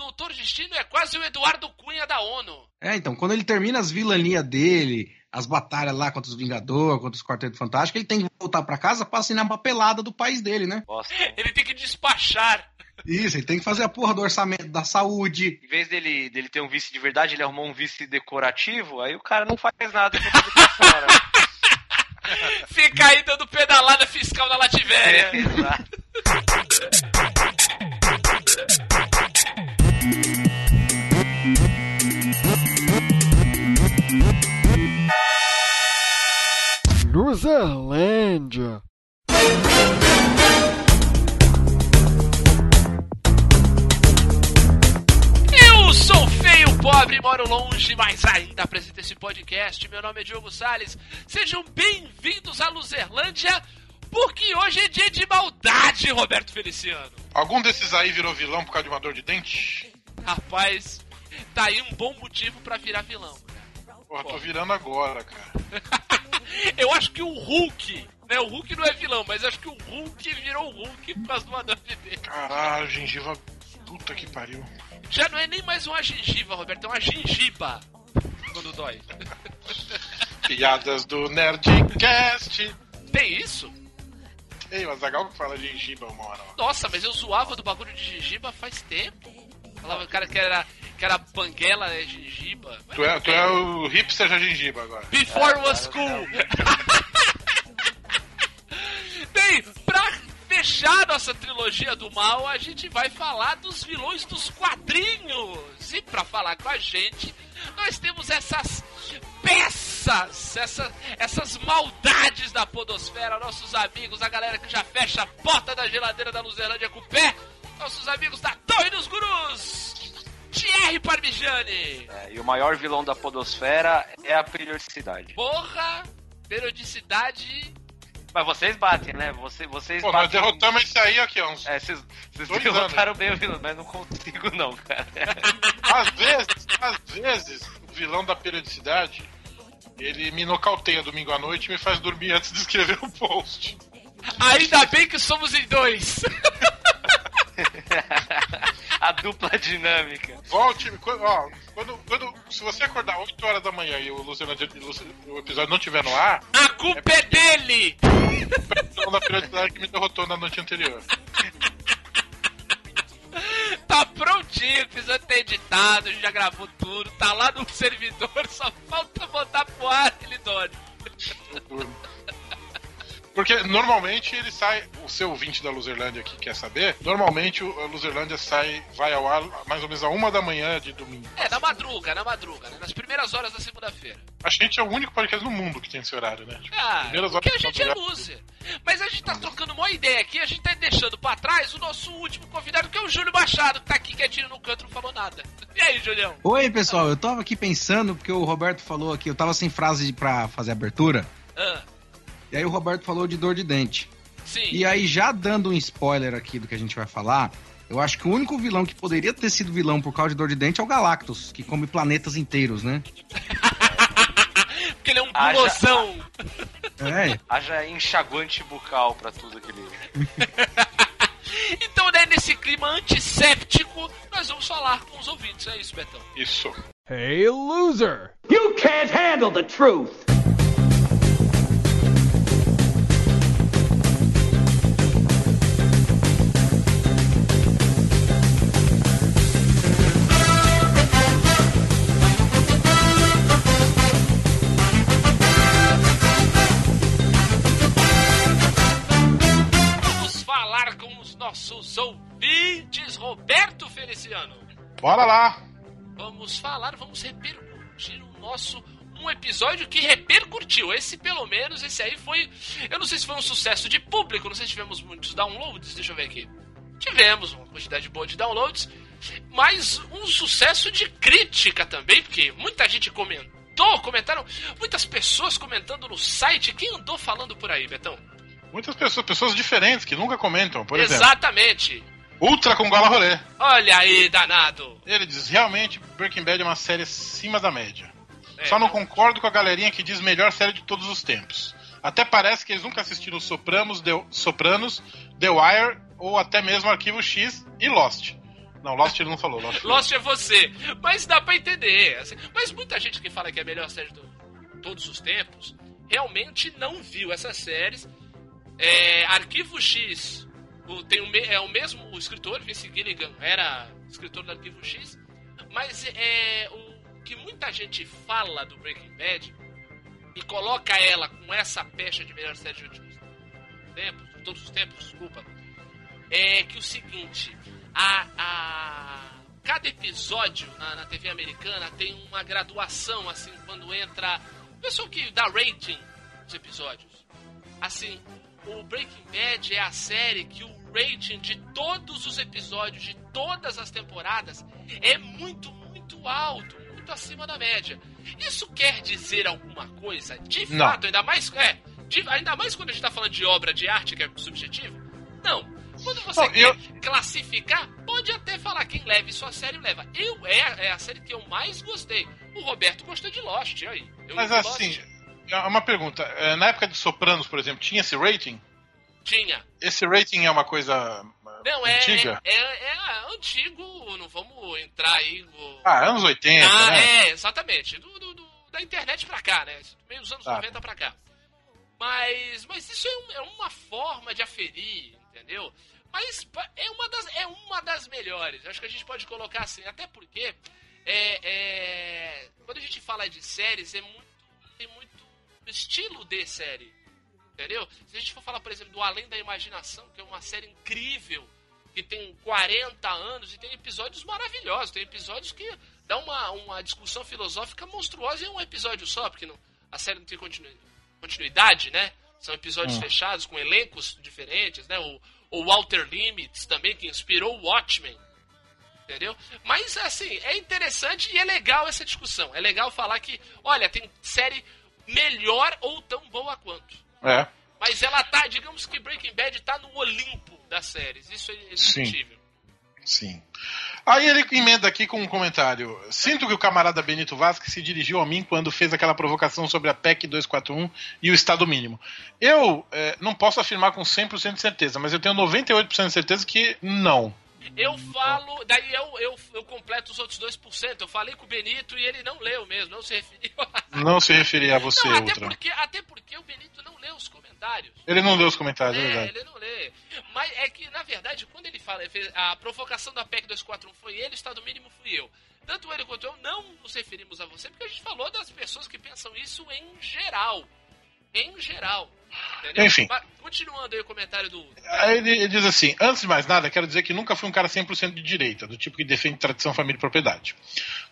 Doutor Destino é quase o Eduardo Cunha da ONU. É, então, quando ele termina as vilanias dele, as batalhas lá contra os Vingadores, contra os Quarteto Fantástico, ele tem que voltar para casa pra assinar a papelada do país dele, né? Bosta. Ele tem que despachar. Isso, ele tem que fazer a porra do orçamento da saúde. Em vez dele, dele ter um vice de verdade, ele arrumou um vice decorativo, aí o cara não faz nada com a educação, né? Fica aí dando pedalada fiscal na Lativéria. É, exato. Luzerlândia. Eu sou feio, pobre, moro longe, mas ainda apresento esse podcast. Meu nome é Diogo Salles. Sejam bem-vindos à Luzerlândia, porque hoje é dia de maldade, Roberto Feliciano. Algum desses aí virou vilão por causa de uma dor de dente? Rapaz, tá aí um bom motivo pra virar vilão. Porra, tô virando agora, cara. Eu acho que o Hulk, né? O Hulk não é vilão, mas acho que o Hulk virou o Hulk por causa dor de dente. Caralho, gengiva. Puta que pariu. Já não é nem mais uma gengiva, Roberto, é uma gengiba. Quando dói. Piadas do Nerdcast. Tem isso? Ei, o Azagal que fala gengiba uma hora. Nossa, mas eu zoava do bagulho de gengiba faz tempo. Falava cara que era, que era banguela, é gengiba. Tu é, tu é o hipster da gengiba agora. Before was cool. Bem, pra fechar nossa trilogia do mal, a gente vai falar dos vilões dos quadrinhos. E pra falar com a gente, nós temos essas peças, essa, essas maldades da podosfera, nossos amigos, a galera que já fecha a porta da geladeira da Luzerlândia com o pé, nossos amigos da Torre dos Gurus, Thierry Parmigiani. É, e o maior vilão da podosfera é a periodicidade. Porra, periodicidade Mas vocês batem, né? Você, vocês Pô, nós batem. derrotamos esse aí aqui, ó. Uns... É, vocês, vocês derrotaram bem o vilão, mas não consigo não, cara. Às vezes, às vezes, o vilão da periodicidade, ele me nocauteia domingo à noite e me faz dormir antes de escrever o post. Ainda bem que somos em dois. a dupla dinâmica. Volte, ó, quando, quando, se você acordar 8 horas da manhã e o, Luciano, o episódio não estiver no ar, A culpa é dele. é da periodicidade que me derrotou na noite anterior. Tá prontinho, o episódio tá editado, a gente já gravou tudo, tá lá no servidor, só falta botar pro ar ele dorme. Eu durmo. Porque normalmente ele sai, o seu ouvinte da Luzerlândia que quer saber, normalmente o- a Luzerlândia sai, vai ao ar mais ou menos a uma da manhã de domingo. É, na madruga, na madruga, né? Nas primeiras horas da segunda-feira. A gente é o único podcast no mundo que tem esse horário, né? Tipo, Ah, primeiras porque a horas gente é loser. Mas a gente tá trocando uma ideia aqui, a gente tá deixando pra trás o nosso último convidado, que é o Júlio Machado, que tá aqui quietinho no canto, não falou nada. E aí, Julião? Oi, pessoal, eu tava aqui pensando, porque o Roberto falou aqui, eu tava sem frase pra fazer a abertura, Ah, e aí o Roberto falou de dor de dente. sim. E aí, já dando um spoiler aqui do que a gente vai falar, eu acho que o único vilão que poderia ter sido vilão por causa de dor de dente é o Galactus, que come planetas inteiros, né? Porque ele é um Haja- gulosão. É, Haja enxaguante bucal pra tudo aquele. Então, né, nesse clima antisséptico, nós vamos falar com os ouvintes. É isso, Betão. Isso. Hey, loser! You can't handle the truth. Feliciano. Bora lá! Vamos falar, vamos repercutir o nosso um episódio que repercutiu. Esse pelo menos, esse aí foi, eu não sei se foi um sucesso de público, não sei se tivemos muitos downloads, deixa eu ver aqui. Tivemos uma quantidade boa de downloads, mas um sucesso de crítica também, porque muita gente comentou, comentaram, muitas pessoas comentando no site. Quem andou falando por aí, Betão? Muitas pessoas, pessoas diferentes que nunca comentam, por exemplo. Exatamente. Ultra com gola rolê. Olha aí, danado. Ele diz, realmente, Breaking Bad é uma série acima da média. É, Só não concordo com a galerinha que diz melhor série de todos os tempos. Até parece que eles nunca assistiram Sopranos, The, Sopranos, The Wire ou até mesmo Arquivo X e Lost. Não, Lost ele não falou. Lost, Lost é você. Mas dá pra entender. assim. Mas muita gente que fala que é a melhor série de todos os tempos realmente não viu essas séries. É, Arquivo X o- tem o é o mesmo o escritor, Vince Gilligan, era escritor do Arquivo X. Mas é o que muita gente fala do Breaking Bad e coloca ela com essa pecha de melhor série de últimos tempos, de todos os tempos, desculpa, é que o seguinte, a, a- cada episódio na, na TV americana tem uma graduação, assim, quando entra. Pessoal que dá rating nos episódios. Assim, o Breaking Bad é a série que o rating de todos os episódios, de todas as temporadas, é muito, muito alto, muito acima da média. Isso quer dizer alguma coisa? De Não. fato, ainda mais. É, de- ainda mais quando a gente tá falando de obra de arte, que é subjetivo? Não. Quando você Não, quer eu- classificar, pode até falar quem leva isso a sério leva. Eu é, é a série que eu mais gostei. O Roberto gostou de Lost, e aí. Eu Mas vi Lost, assim, é uma pergunta. É, Na época de Sopranos, por exemplo, tinha esse rating? Tinha. Esse rating é uma coisa Não, é, antiga? é, é, é antigo, não vamos entrar aí. no- Ah, anos 80, Ah, né? é, exatamente. Do, do- do- da internet pra cá, né? Meio dos anos Tá. 90 pra cá. Mas, mas isso é, um- é uma forma de aferir, entendeu? Mas é uma das, é uma das melhores. Acho que a gente pode colocar assim, até porque é, é, quando a gente fala de séries, é muito, tem muito estilo de série. Entendeu? Se a gente for falar, por exemplo, do Além da Imaginação, que é uma série incrível, que tem 40 anos e tem episódios maravilhosos. Tem episódios que dá uma, uma discussão filosófica monstruosa em um episódio só, porque não, a série não tem continu- continuidade, né? São episódios fechados com elencos diferentes, né? O, o Walter Limits também, que inspirou o Watchmen. Entendeu? Mas, assim, é interessante e é legal essa discussão. É legal falar que, olha, tem série melhor ou tão boa quanto. É. Mas ela tá, digamos que Breaking Bad tá no Olimpo das séries. Isso é indiscutível. Sim. Aí ele emenda aqui com um comentário. Sinto que o camarada Benito Vasquez se dirigiu a mim quando fez aquela provocação sobre a PEC 241 e o Estado mínimo. Eu eh, não posso afirmar com 100% de certeza, mas eu tenho 98% de certeza que não. Eu falo, daí eu, eu, eu completo os outros 2%. Eu falei com o Benito e ele não leu mesmo, não se referiu a. Não se referia a você, Não, até porque, até porque o Benito não leu os comentários. Ele não leu os comentários, é É, verdade. ele não lê. Mas é que, na verdade, quando ele fala, ele a provocação da PEC 241 foi ele, o Estado mínimo fui eu. Tanto ele quanto eu não nos referimos a você, porque a gente falou das pessoas que pensam isso em geral. Em geral. Entendeu? Enfim. Mas, continuando aí o comentário do. Aí ele, ele diz assim: antes de mais nada, quero dizer que nunca fui um cara 100% de direita, do tipo que defende tradição, família e propriedade.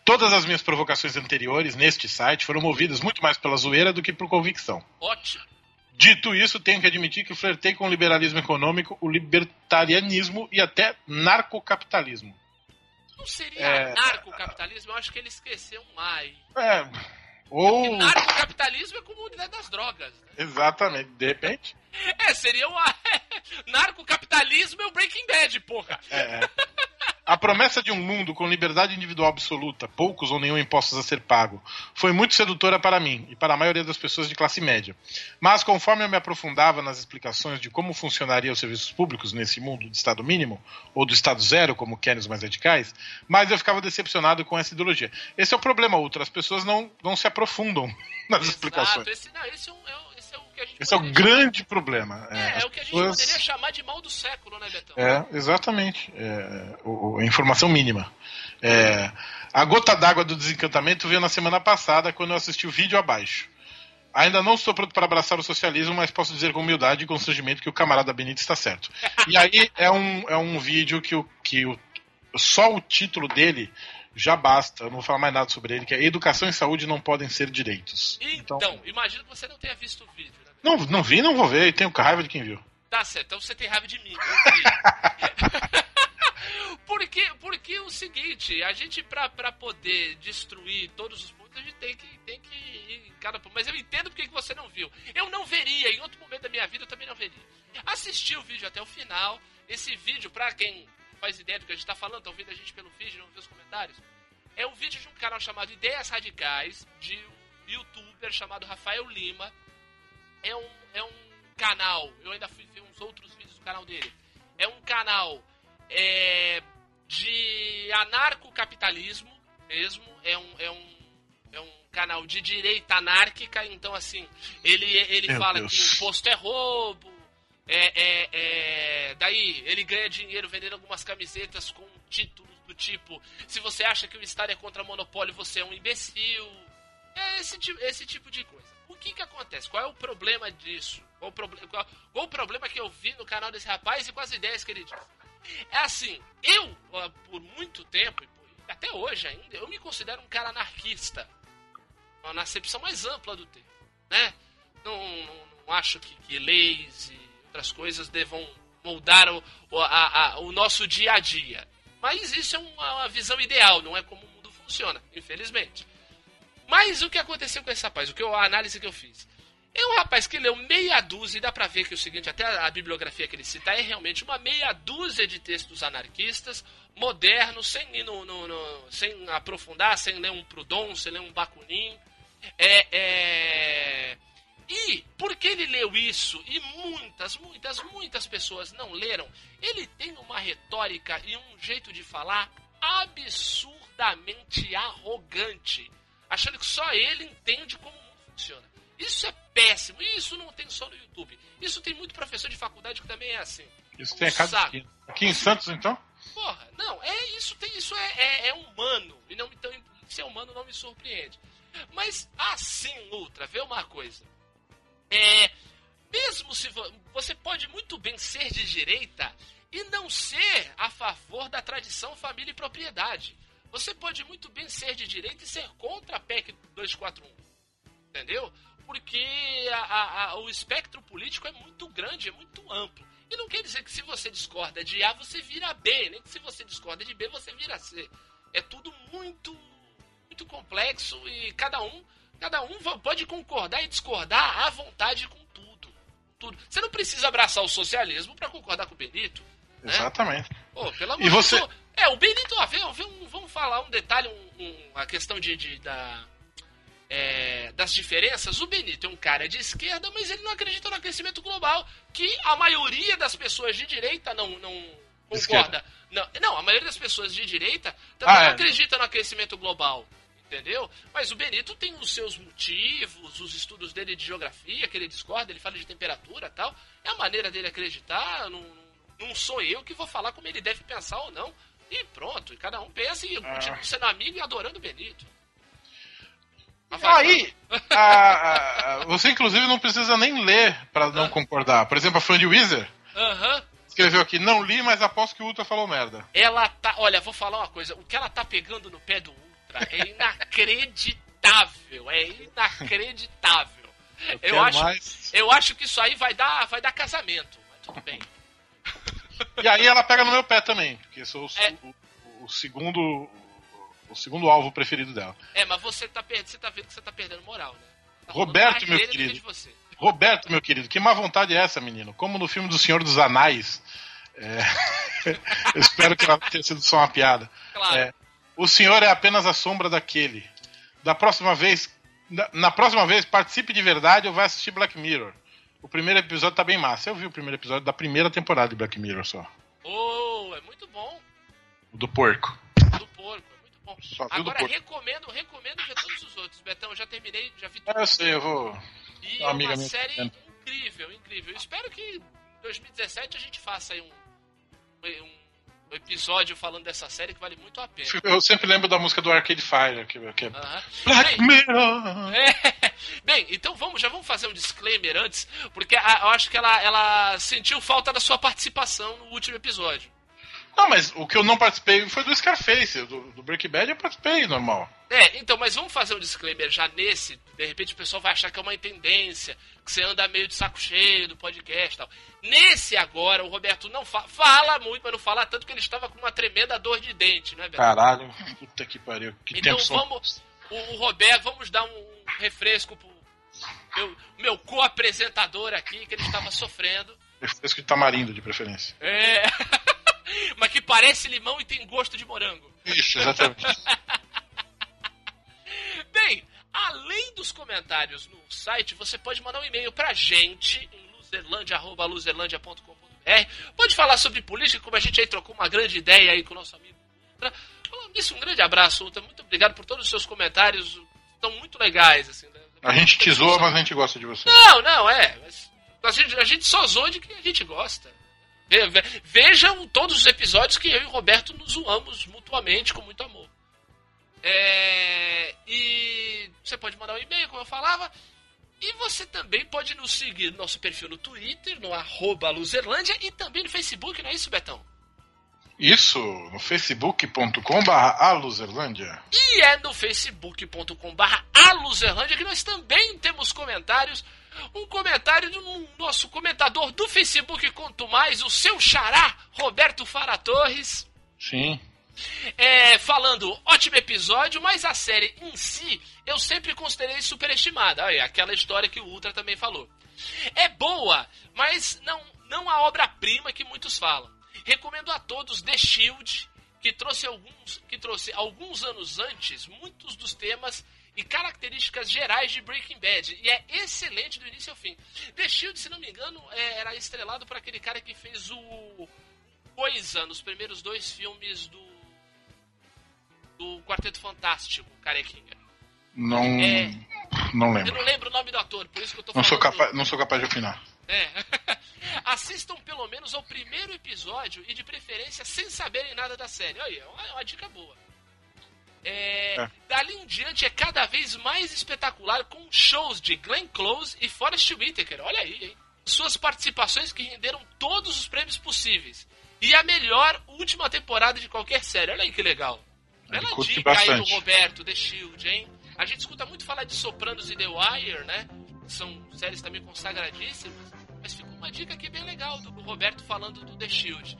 Todas as minhas provocações anteriores neste site foram movidas muito mais pela zoeira do que por convicção. Ótimo. Dito isso, tenho que admitir que flertei com o liberalismo econômico, o libertarianismo e até narcocapitalismo. Não seria É. narcocapitalismo? Eu acho que ele esqueceu um ai. É. Ou. Narcocapitalismo é comunidade das drogas. né? Exatamente, de repente. É, seria uma. Narcocapitalismo é o Breaking Bad, porra. É. A promessa de um mundo com liberdade individual absoluta, poucos ou nenhum impostos a ser pago, foi muito sedutora para mim e para a maioria das pessoas de classe média. Mas conforme eu me aprofundava nas explicações de como funcionariam os serviços públicos nesse mundo de Estado mínimo, ou do Estado zero, como querem os mais radicais, mais eu ficava decepcionado com essa ideologia. Esse é o problema, Ultra. As pessoas não, não se aprofundam nas explicações. Exato, esse, não, esse, é um- é um- é que a gente Esse é o grande problema. É, as é o que a gente pessoas- poderia chamar de mal do século, né, Betão? É, exatamente. É, o- a informação mínima. É, a gota d'água do desencantamento veio na semana passada, quando eu assisti o vídeo abaixo. Ainda não estou pronto para abraçar o socialismo, mas posso dizer com humildade e constrangimento que o camarada Benito está certo. E aí é um, é um vídeo que, o, que o, só o título dele já basta. Eu não vou falar mais nada sobre ele, que é Educação e Saúde não podem ser direitos. Então, imagino que você não tenha visto o vídeo, né? Não, não vi, não vou ver, e tenho raiva de quem viu. Tá certo, então você tem raiva de mim. porque, porque é o seguinte, a gente, pra, pra poder destruir todos os pontos, a gente tem que, tem que ir em cada ponto. Mas eu entendo porque que você não viu. Eu não veria, em outro momento da minha vida eu também não veria. Assisti o vídeo até o final. Esse vídeo, pra quem faz ideia do que a gente tá falando, tá ouvindo a gente pelo vídeo, não vê os comentários. É um vídeo de um canal chamado Ideias Radicais, de um youtuber chamado Rafael Lima. É um, é um canal, eu ainda fui ver uns outros vídeos do canal dele. É um canal é, de anarcocapitalismo mesmo. É um, é um, é um canal de direita anárquica, então assim, ele, ele Meu fala Deus. que imposto é roubo, é, é, é, daí ele ganha dinheiro vendendo algumas camisetas com títulos do tipo se você acha que o Estado é contra monopólio, você é um imbecil. É esse, esse tipo de coisa. O que que acontece? Qual é o problema disso? Qual o, proble- qual, qual o problema que eu vi no canal desse rapaz e com as ideias que ele diz? É assim, eu, por muito tempo, até hoje ainda, eu me considero um cara anarquista. Na acepção mais ampla do termo, né? Não, não- não acho que, que leis e outras coisas devam moldar o, o, a- a- o nosso dia a dia. Mas isso é uma, uma visão ideal, não é como o mundo funciona, infelizmente. Mas o que aconteceu com esse rapaz? O que eu, a análise que eu fiz? É um rapaz que leu meia dúzia, e dá pra ver que o seguinte, até a, bibliografia que ele cita é realmente uma meia dúzia de textos anarquistas, modernos, sem no, no- no- sem aprofundar, sem ler um Proudhon, sem ler um Bakunin. É, é... E porque ele leu isso e muitas, muitas, muitas pessoas não leram, ele tem uma retórica e um jeito de falar absurdamente arrogante, achando que só ele entende como o mundo funciona. Isso é péssimo, e isso não tem só no YouTube. Isso tem muito professor de faculdade que também é assim. Isso tem a cada Saco. esquina. Aqui em Santos, então? Porra, não, é isso, tem, isso é, é, é humano. E não então, ser humano não me surpreende. Mas assim, Ultra, vê uma coisa. É. Mesmo se vo- você pode muito bem ser de direita e não ser a favor da tradição, família e propriedade. Você pode muito bem ser de direita e ser contra a PEC 241. Entendeu? Porque a- a- o espectro político é muito grande, é muito amplo. E não quer dizer que se você discorda de A, você vira B, nem que se você discorda de B, você vira C. É tudo muito, muito complexo e cada um, cada um pode concordar e discordar à vontade com tudo. tudo. Você não precisa abraçar o socialismo para concordar com o Benito. né? Exatamente. Pô, pelo amor E de você- Deus. É, o Benito, ó, vê um- vamos falar um detalhe, um, um- a questão de, de- da, é, das diferenças. O Benito é um cara de esquerda, mas ele não acredita no aquecimento global, que a maioria das pessoas de direita não, não concorda. Não, não, a maioria das pessoas de direita também Ah, não é. acredita no aquecimento global. Entendeu? Mas o Benito tem os seus motivos, os estudos dele de geografia, que ele discorda, ele fala de temperatura e tal. É a maneira dele acreditar. Não, não sou eu que vou falar como ele deve pensar ou não. E pronto, e cada um pensa e eu Ah. continuo sendo amigo e adorando o Benito. Mas vai, Aí, a- a- você inclusive não precisa nem ler pra não concordar. Por exemplo, a Fanny Weezer Aham. escreveu aqui, não li, mas aposto que o Ultra falou merda. Ela tá. Olha, vou falar uma coisa. O que ela tá pegando no pé do Ultra é inacreditável. É inacreditável. Eu, quero acho, mais. eu acho que isso aí vai dar, vai dar casamento. Mas tudo bem. E aí ela pega no meu pé também, porque sou o, É. o- o segundo o segundo alvo preferido dela. É, mas você tá, per... você tá vendo que você tá perdendo moral, né? Tá Roberto, meu querido. Roberto, meu querido, que má vontade é essa, menino? Como no filme do Senhor dos Anais. é, eu espero que ela tenha sido só uma piada. Claro. É, o senhor é apenas a sombra daquele. Da próxima vez, na próxima vez, participe de verdade ou vai assistir Black Mirror. O primeiro episódio tá bem massa. Eu vi o primeiro episódio da primeira temporada de Black Mirror só. Oh, é muito bom. O do porco. Do porco, é muito bom. Só Agora recomendo, recomendo ver todos os outros. Betão, eu já terminei, já vi tudo. É, eu sei, eu vou. E Uma é amiga uma minha série tá incrível, incrível. Eu espero que em 2017 a gente faça aí um, um episódio falando dessa série que vale muito a pena. Eu sempre lembro da música do Arcade Fire, que, que é. Aham. Black Bem, Mirror! é, bem, então vamos, já vamos fazer um disclaimer antes, porque a- eu acho que ela, ela sentiu falta da sua participação no último episódio. Não, mas o que eu não participei foi do Scarface. Do, do Breaking Bad eu participei, normal. É, então, mas vamos fazer um disclaimer já nesse. De repente o pessoal vai achar que é uma tendência, que você anda meio de saco cheio do podcast e tal. Nesse agora, o Roberto não fa fala muito, mas não fala tanto que ele estava com uma tremenda dor de dente, não é, Beto? Caralho, puta que pariu. Que Então tempo vamos. O, o Roberto, vamos dar um refresco pro meu, meu co-apresentador aqui, que ele estava sofrendo. Refresco de tamarindo, de preferência. É. parece limão e tem gosto de morango. Isso, exatamente. Bem, além dos comentários no site, você pode mandar um e-mail pra gente em luzerlandia.luzerlandia.com.br. Pode falar sobre política, como a gente aí trocou uma grande ideia aí com o nosso amigo Falando nisso, um grande abraço, Ultra. Muito obrigado por todos os seus comentários. Estão muito legais, assim. né? A gente te zoa, mas a gente gosta de você. Não, não, é. A, gente, a gente só zoa de quem a gente gosta. Ve- ve- Vejam todos os episódios que eu e o Roberto nos zoamos mutuamente com muito amor. É, e você pode mandar um e-mail, como eu falava. E você também pode nos seguir no nosso perfil no Twitter, no arroba Luzerlândia, e também no Facebook, não é isso, Betão? Isso no facebook.com.br aluzerlândia. E é no facebook.com.br aluzerlândia que nós também temos comentários. Um comentário do nosso comentador do Facebook, quanto mais, o seu xará, Roberto Fara Torres. Sim. É, falando, ótimo episódio, mas a série em si eu sempre considerei superestimada. Olha, aquela história que o Ultra também falou. É boa, mas não, não a obra-prima que muitos falam. Recomendo a todos The Shield, que trouxe alguns, que trouxe alguns anos antes muitos dos temas e características gerais de Breaking Bad. E é excelente do início ao fim. The Shield, se não me engano, é- era estrelado por aquele cara que fez o Poison, nos primeiros dois filmes do do Quarteto Fantástico, carequinha. Não. É. Não Eu lembro. não lembro o nome do ator, por isso que eu tô Não falando. sou, capaz, não sou capaz de opinar. É. Assistam pelo menos ao primeiro episódio e de preferência sem saberem nada da série. Olha, é uma, é uma dica boa. É, É. Dali em diante é cada vez mais espetacular com shows de Glenn Close e Forrest Whitaker. Olha aí, hein? Suas participações que renderam todos os prêmios possíveis. E a melhor última temporada de qualquer série. Olha aí que legal. Bela dica aí do bastante. Roberto, The Shield, hein? A gente escuta muito falar de Sopranos e The Wire, né? São séries também consagradíssimas. Mas fica uma dica aqui bem legal do do Roberto falando do The Shield.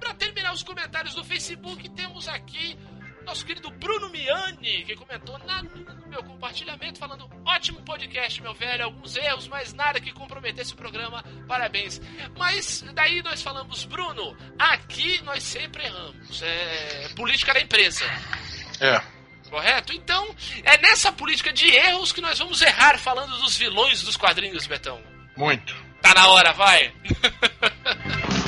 Pra terminar os comentários do Facebook, temos aqui nosso querido Bruno Miani, que comentou na, no meu compartilhamento, falando: ótimo podcast, meu velho, alguns erros, mas nada que comprometesse o programa, parabéns. Mas daí nós falamos, Bruno, aqui nós sempre erramos. É política da empresa. É. Correto? Então, é nessa política de erros que nós vamos errar falando dos vilões dos quadrinhos, Betão. Muito. Tá na hora, vai!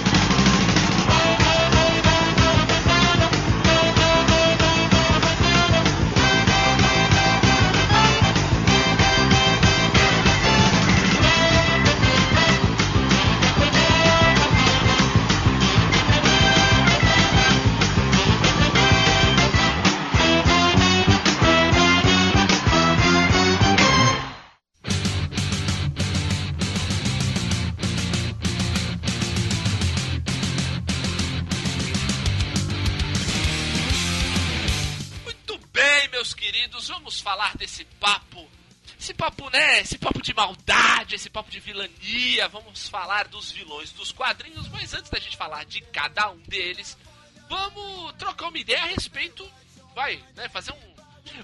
né? Esse papo de maldade, esse papo de vilania. Vamos falar dos vilões dos quadrinhos, mas antes da gente falar de cada um deles, vamos trocar uma ideia a respeito. Vai, né? Fazer um.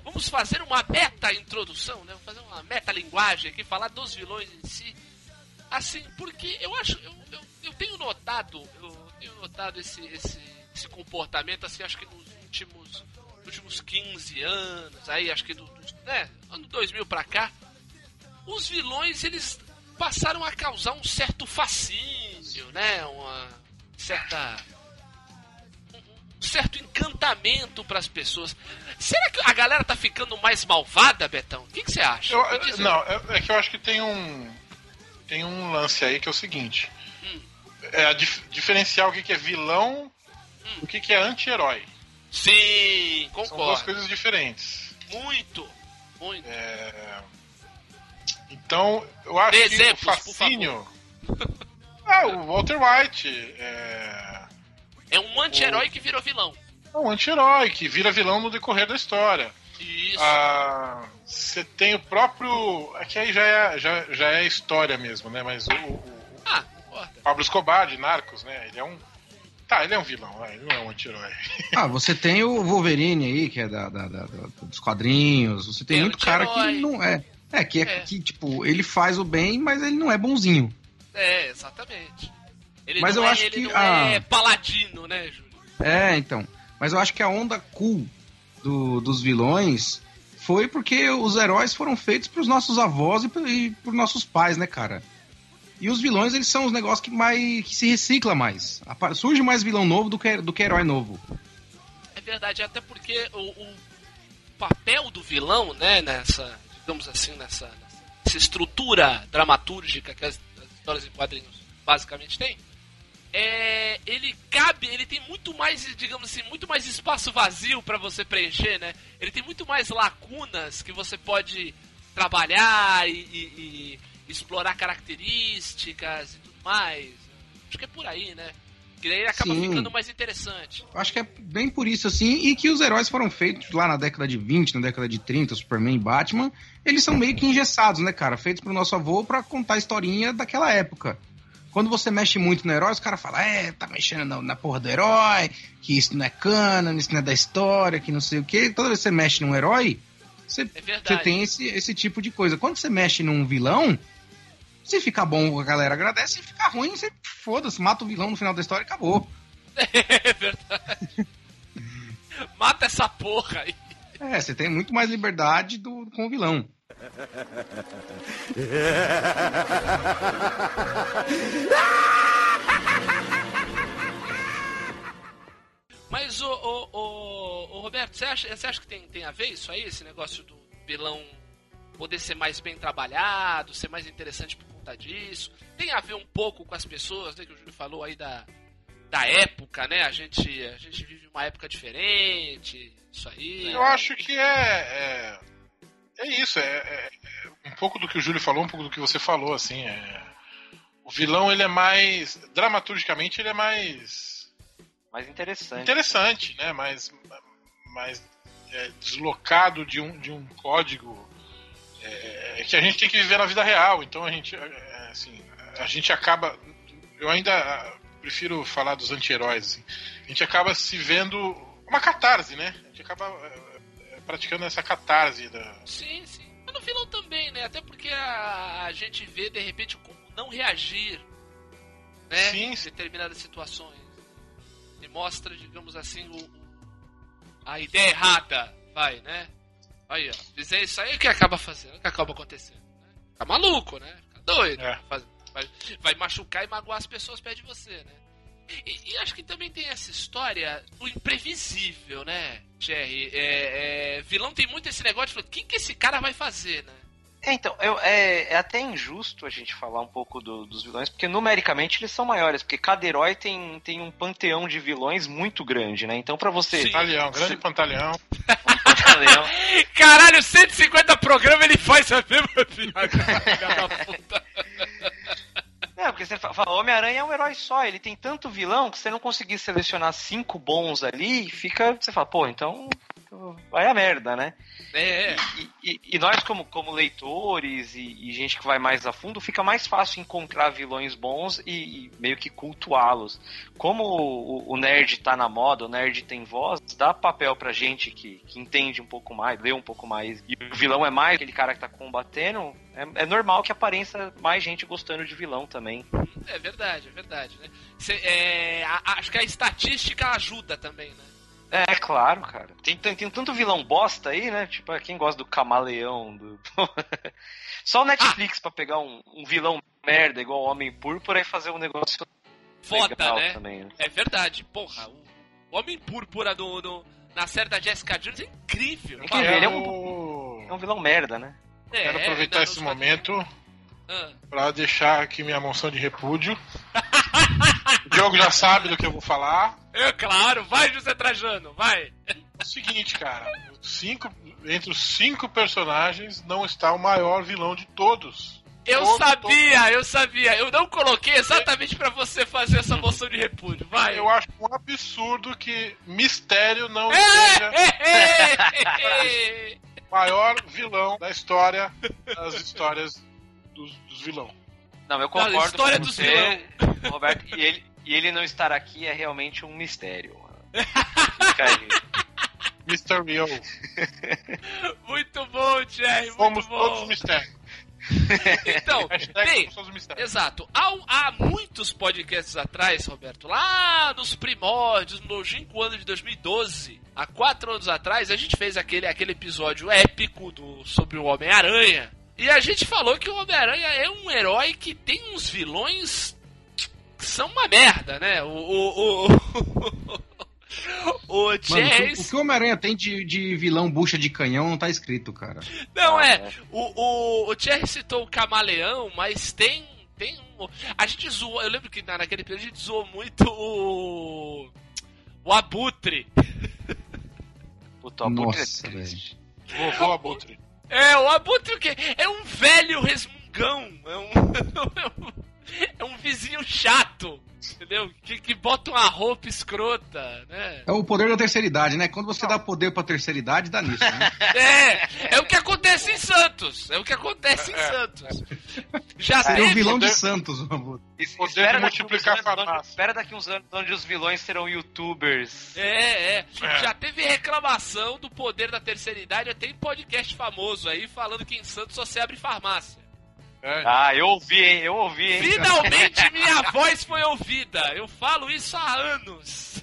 Vamos fazer uma meta-introdução, né? Vamos fazer uma meta-linguagem aqui, falar dos vilões em si. Assim, porque eu acho. Eu, eu, eu tenho notado. Eu tenho notado esse, esse, esse comportamento, assim, acho que nos últimos últimos 15 anos, aí acho que do, do né, ano 2000 pra cá, os vilões eles passaram a causar um certo fascínio, né, uma certa um certo encantamento pras pessoas. Será que a galera tá ficando mais malvada, Betão? O que você acha? Eu- aí. não, é, é que eu acho que tem um. Tem um lance aí que é o seguinte. Hum. É a dif- diferenciar o que, que é vilão o que, que é anti-herói. Sim, São duas concordo. coisas diferentes. Muito, muito. É, Então, eu acho Dê que exemplos, o fascínio. Ah, o Walter White é, É um anti-herói que virou vilão. é um anti-herói que vira vilão no decorrer da história. Isso. Ah, Você tem o próprio. É que aí já é, já, já é história mesmo, né? Mas o, o- o Ah. Pablo Escobar de Narcos, né? Ele é um. Tá, ele é um vilão, né? ele não é um anti-herói. Ah, você tem o Wolverine aí, que é da, da- da- da- dos quadrinhos. Você tem É, muito cara que não é. É, que é, É. que, tipo, ele faz o bem, mas ele não é bonzinho. É, exatamente. Ele Mas não eu é, acho que a- é paladino, né, Júlio? É, então. Mas eu acho que a onda cool do- dos vilões foi porque os heróis foram feitos pros nossos avós e, e pros nossos pais, né, cara? E os vilões, eles são os negócios que mais que se recicla mais. Surge mais vilão novo do que, do que herói novo. É verdade, até porque o, o papel do vilão, né, nessa, digamos assim, nessa, nessa estrutura dramatúrgica que as, as histórias em quadrinhos basicamente têm, é, ele cabe, ele tem muito mais, digamos assim, muito mais espaço vazio para você preencher, né? Ele tem muito mais lacunas que você pode trabalhar e, e, e explorar características e tudo mais. Acho que é por aí, né? Que daí acaba Sim. ficando mais interessante. Acho que é bem por isso, assim, e que os heróis foram feitos lá na década de 20, na década de 30, Superman e Batman, eles são meio que engessados, né, cara? Feitos pro nosso avô pra contar a historinha daquela época. Quando você mexe muito no herói, os caras falam, é, tá mexendo na, na porra do herói, que isso não é canon, isso não é da história, que não sei o quê. Toda vez que você mexe num herói, você, É você tem esse, esse tipo de coisa. Quando você mexe num vilão, se ficar bom, a galera agradece, se ficar ruim, você foda-se, mata o vilão no final da história e acabou. É verdade. Mata essa porra aí. É, você tem muito mais liberdade do, com o vilão. Mas, o, o, o, o Roberto, você acha, você acha que tem, tem a ver isso aí? Esse negócio do vilão poder ser mais bem trabalhado, ser mais interessante por conta disso? Tem a ver um pouco com as pessoas, né? Que o Júlio falou aí da, da época, né? A gente, a gente vive uma época diferente, isso aí. Eu acho que é. É, é isso, é, é- é um pouco do que o Júlio falou, um pouco do que você falou, assim. é- o vilão, ele é mais. Dramaturgicamente, ele é mais. Mais interessante. interessante, né? Mais, mais é, deslocado de um, de um código é, que a gente tem que viver na vida real. Então a gente, é, assim, a gente acaba. Eu ainda prefiro falar dos anti-heróis. Assim. A gente acaba se vendo uma catarse, né? A gente acaba é, é, praticando essa catarse da. Sim, sim. Mas no vilão também, né? Até porque a, a gente vê, de repente, como não reagir, né? Sim, Em determinadas situações. E mostra, digamos assim, o, o- a ideia errada, vai, né? Aí, ó. Dizer isso aí, o que acaba fazendo? O que acaba acontecendo? Né? Fica maluco, né? Fica doido. É. Vai, vai machucar e magoar as pessoas perto de você, né? E, e acho que também tem essa história do imprevisível, né, Jerry? É, é, vilão tem muito esse negócio de falar, o que, que esse cara vai fazer, né? É, então, eu- é, é até injusto a gente falar um pouco do- dos vilões, porque numericamente eles são maiores, porque cada herói tem, tem um panteão de vilões muito grande, né? Então, pra você. Sim. Pantaleão, grande pantaleão. Panteão- Caralho, 150 programas ele faz a mesma piada. É, porque você fa- fala, Homem-Aranha é um herói só, ele tem tanto vilão que você não conseguir selecionar cinco bons ali, fica. Você fala, pô, então. Vai a merda, né? É, E, e- e nós, como, como leitores e, e gente que vai mais a fundo, fica mais fácil encontrar vilões bons e, e meio que cultuá-los. Como o, o nerd tá na moda, o nerd tem voz, dá papel pra gente que, que entende um pouco mais, lê um pouco mais. E o vilão é mais aquele cara que tá combatendo. É, é normal que apareça mais gente gostando de vilão também. É verdade, é verdade, né? Cê- é, a- acho que a estatística ajuda também, né? É, claro, cara. Tem, tem, tem tanto vilão bosta aí, né? Tipo, quem gosta do camaleão, do. Só o Netflix pra pegar um, um vilão merda igual o Homem Púrpura e fazer um negócio Foda, legal né? também. né? É verdade, porra. O Homem Púrpura do, do- na série da Jessica Jones é incrível. Incrível. Fala- Ele é Quero, É um vilão merda, né? É, quero aproveitar esse momento Ah, pra deixar aqui minha moção de repúdio. o Diogo já sabe do que eu vou falar. é claro, vai, José Trajano, vai. É o seguinte, cara. Cinco, entre os cinco personagens não está o maior vilão de todos. Eu Todo- sabia, eu sabia. Eu não coloquei exatamente pra você fazer essa moção de repúdio. Vai. Eu acho um absurdo que Mistério não É, seja é, é. o maior vilão da história das histórias dos, dos vilão. Não, eu Não, concordo a história com dos você, Roberto. E ele, e ele não estar aqui é realmente um mistério. Fica aí. Mysterio. Muito bom, Jerry, muito Fomos bom. todos mistérios. Então, bem, somos. Exato. Há, há muitos podcasts atrás, Roberto, lá nos primórdios, no longínquo ano de 2012, há quatro anos atrás, a gente fez aquele, aquele episódio épico do, sobre o Homem-Aranha. E a gente falou que o Homem-Aranha é um herói que tem uns vilões que são uma merda, né? O, o, o- O Jerry. o, o que o Homem-Aranha tem de, de vilão bucha de canhão não tá escrito, cara. Não, Ah, é. é. O, o, o Thierry citou o camaleão, mas tem. tem um, a gente zoou. Eu lembro que na- naquele período a gente zoou muito o. O Abutre. Puta, o Abutre é Nossa, triste. velho. Vovô Abutre. É, o Abutre o quê? É um velho resmungão. É um. é um vizinho chato. Entendeu? Que, que bota uma roupa escrota, né? É o poder da terceira idade, né? Quando você dá poder pra terceira idade, dá nisso, né? É, é o que acontece em Santos. É o que acontece em Santos. Já Seria o teve. vilão de Santos, o Poder espera de daqui multiplicar uns anos onde- farmácia. Espera daqui uns anos onde os vilões serão youtubers. É, é. É. Já teve reclamação do poder da terceira idade, até em podcast famoso aí, falando que em Santos só se abre farmácia. É. Ah, eu ouvi, hein? Eu ouvi, hein? Finalmente minha voz foi ouvida. Eu falo isso há anos.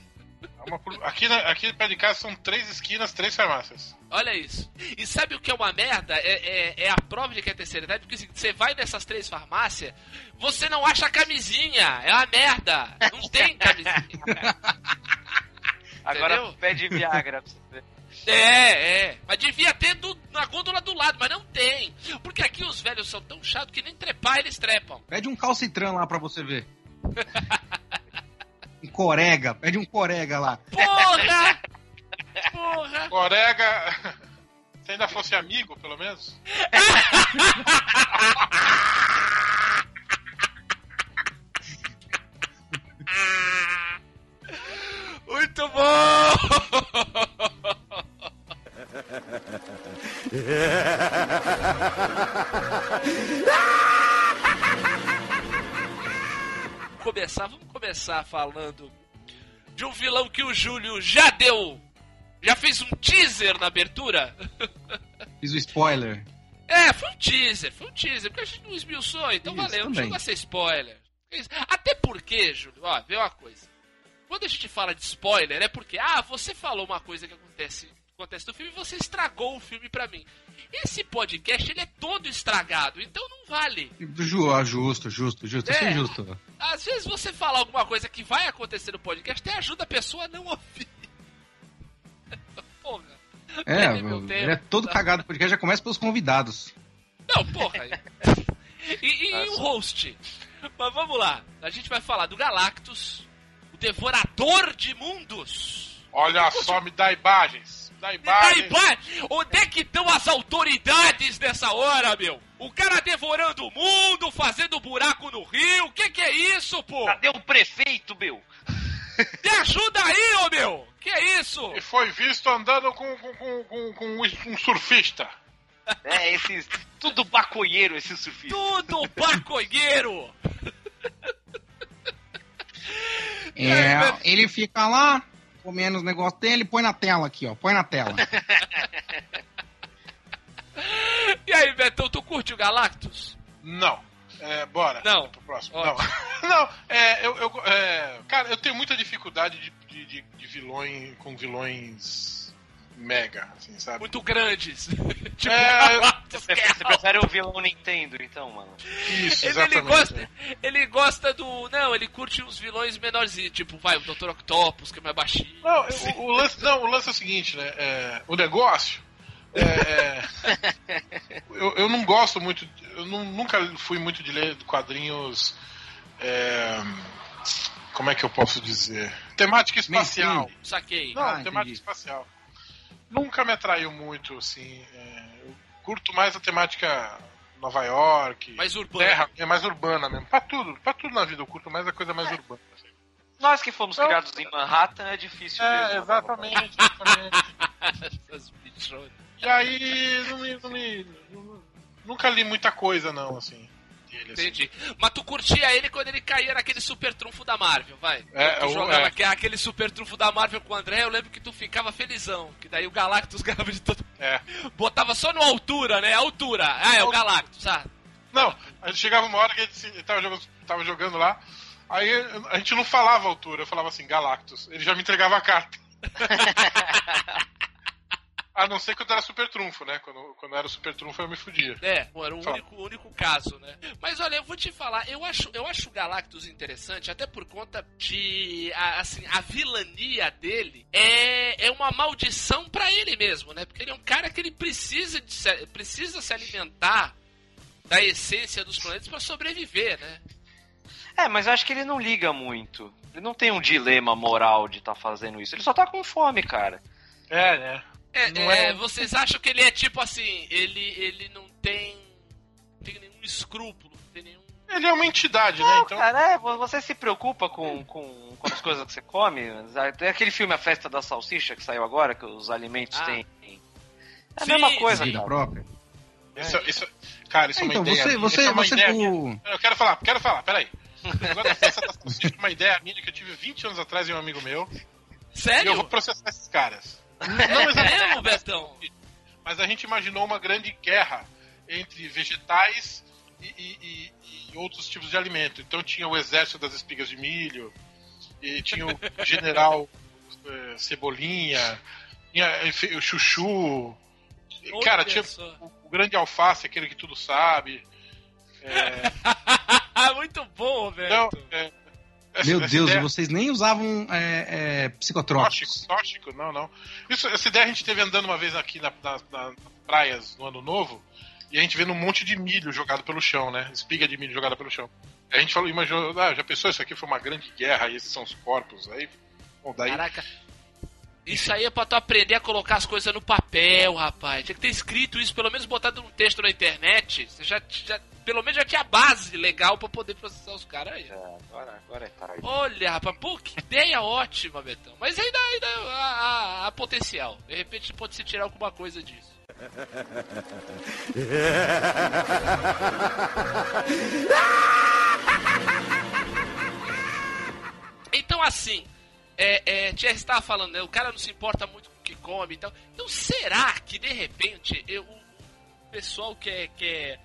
É aqui, aqui perto de casa são três esquinas, três farmácias. Olha isso. E sabe o que é uma merda? É, é, é a prova de que é terceira idade, porque assim, você vai nessas três farmácias, você não acha camisinha. É uma merda. Não tem camisinha. Agora pede Viagra pra você ver. É, é. Mas devia ter do- na gôndola do lado, mas não tem. Porque aqui os velhos são tão chatos que nem trepar eles trepam. Pede um calcitran lá pra você ver. Um corega, pede um corega lá. Porra! Porra! Corega. Se ainda fosse amigo, pelo menos. Muito bom! Começar, vamos começar falando de um vilão que o Júlio já deu. Já fez um teaser na abertura? Fiz o spoiler. É, foi um teaser, foi um teaser, porque a gente não esmiuçou, então Isso, valeu, não também. chegou a ser spoiler. Isso. Até porque, Júlio, ó, vê uma coisa. Quando a gente fala de spoiler, é porque, ah, você falou uma coisa que acontece, acontece no filme e você estragou o filme pra mim. Esse podcast, ele é todo estragado, então não vale. Ah, justo, justo, justo. Isso é É. justo. Às vezes você fala alguma coisa que vai acontecer no podcast até ajuda a pessoa a não ouvir. Porra. É, Perdi meu tempo. ele é todo cagado. O podcast já começa pelos convidados. Não, porra. E, e, e o host? Mas vamos lá. A gente vai falar do Galactus, o devorador de mundos. Olha só, me dá imagens. Imagens. pai, onde é que estão as autoridades nessa hora, meu? O cara devorando o mundo, fazendo buraco no rio. O que, que é isso, pô? Cadê o prefeito, meu? Me ajuda aí, ô meu! Que é isso? E foi visto andando com, com, com, com, com um surfista. É, esses. Tudo baconheiro, esses surfistas. Tudo baconheiro! É, ele fica lá, comendo os negócios dele, põe na tela aqui, ó. Põe na tela. E aí, Betão, tu curte o Galactus? Não. É, bora. Não. Pro próximo. Ótimo. Não. Não, é, eu, eu- é, cara, eu tenho muita dificuldade de, de, de, de vilões com vilões mega, assim, sabe? Muito grandes. tipo, É, Você é prefere, você prefere o vilão Nintendo, então, mano? Isso, Ele, ele gosta, ele gosta do. Não, ele curte uns vilões menorzinhos, tipo, vai, o Dr. Octopus, que é mais baixinho. Não, o, o lance, não, o lance é o seguinte, né? é, o negócio. é, é, eu, eu não gosto muito. Eu não- nunca fui muito de ler quadrinhos. é, como é que eu posso dizer? Temática espacial. Saquei. Não, Ah, temática entendi. espacial. Nunca me atraiu muito, assim. é, eu curto mais a temática Nova York. Mais urbano. Terra, é mais urbana mesmo. Pra tudo, pra tudo na vida eu curto mais a coisa mais urbana. assim. Nós que fomos Não. criados em Manhattan é difícil É, mesmo. exatamente, exatamente. E aí, não me, não me- nu- nunca li muita coisa, não, assim. Dele, assim. Entendi. Mas tu curtia ele quando ele caía naquele super trunfo da Marvel, vai. É, tu o- jogava é. aque- aquele super trunfo da Marvel com o André, eu lembro que tu ficava felizão. Que daí o Galactus ganhava de todo. É. Botava só no altura, né? Altura. Ah, é o Galactus, ah. Não, a gente chegava uma hora que a gente tava, jogando, tava jogando lá, aí a gente não falava altura, eu falava assim, Galactus. Ele já me entregava a carta. A não ser quando era super trunfo, né? Quando, quando era super trunfo eu me fudia. É, pô, era o Fala. único, único caso, né? Mas olha, eu vou te falar, eu acho, eu acho o Galactus interessante, até por conta de. a- assim, a vilania dele é, é uma maldição pra ele mesmo, né? Porque ele é um cara que ele precisa, de se, precisa se alimentar da essência dos planetas pra sobreviver, né? É, mas eu acho que ele não liga muito. Ele não tem um dilema moral de estar fazendo isso. Ele só tá com fome, cara. É, né? É, Não é, é- vocês acham que ele é tipo assim, ele, ele não tem, não tem nenhum escrúpulo, não tem nenhum. Ele é uma entidade, né? Não, Então. cara, é, você se preocupa com, com, com as coisas que você come. Tem aquele filme A Festa da Salsicha que saiu agora, que os alimentos Ah. têm. É a Sim, mesma coisa, Vida cara. própria. Isso, isso, cara, isso É, é uma então, ideia. você, minha, você, é uma você, ideia o- Eu quero falar, quero falar, peraí. Da salsicha é uma ideia minha que eu tive 20 anos atrás em um amigo meu. E Sério? eu vou processar esses caras. É mesmo, Betão? Mas a gente imaginou uma grande guerra entre vegetais e, e- e- e outros tipos de alimento. Então tinha o exército das espigas de milho, e tinha o general eh, Cebolinha, tinha o Chuchu. Olha Cara, tinha o, o grande alface, aquele que tudo sabe. É, Muito bom, velho. então, é, Meu essa Deus, ideia- vocês nem usavam é, é, Tóxico, psicotrópicos. tóxico, não, não. Isso, essa ideia a gente teve andando uma vez aqui na, na- na- nas praias no ano novo e a gente vendo um monte de milho jogado pelo chão, né? Espiga de milho jogada pelo chão. A gente falou, imaginou, ah, já pensou isso aqui foi uma grande guerra e esses são os corpos. Aí, bom, daí. Caraca. Isso aí é pra tu aprender a colocar as coisas no papel, rapaz. Tinha que ter escrito isso, pelo menos botado num texto na internet. Você já, já pelo menos já tinha base legal pra poder processar os caras aí. É, agora, agora é tarde. Olha, rapaz, pô, que ideia ótima, Betão. Mas ainda, ainda há, há- há potencial. De repente pode se tirar alguma coisa disso. Então, assim, é, é, Thierry estava falando, né? O cara não se importa muito com o que come e tal. Então, será que de repente eu, o pessoal que é, que é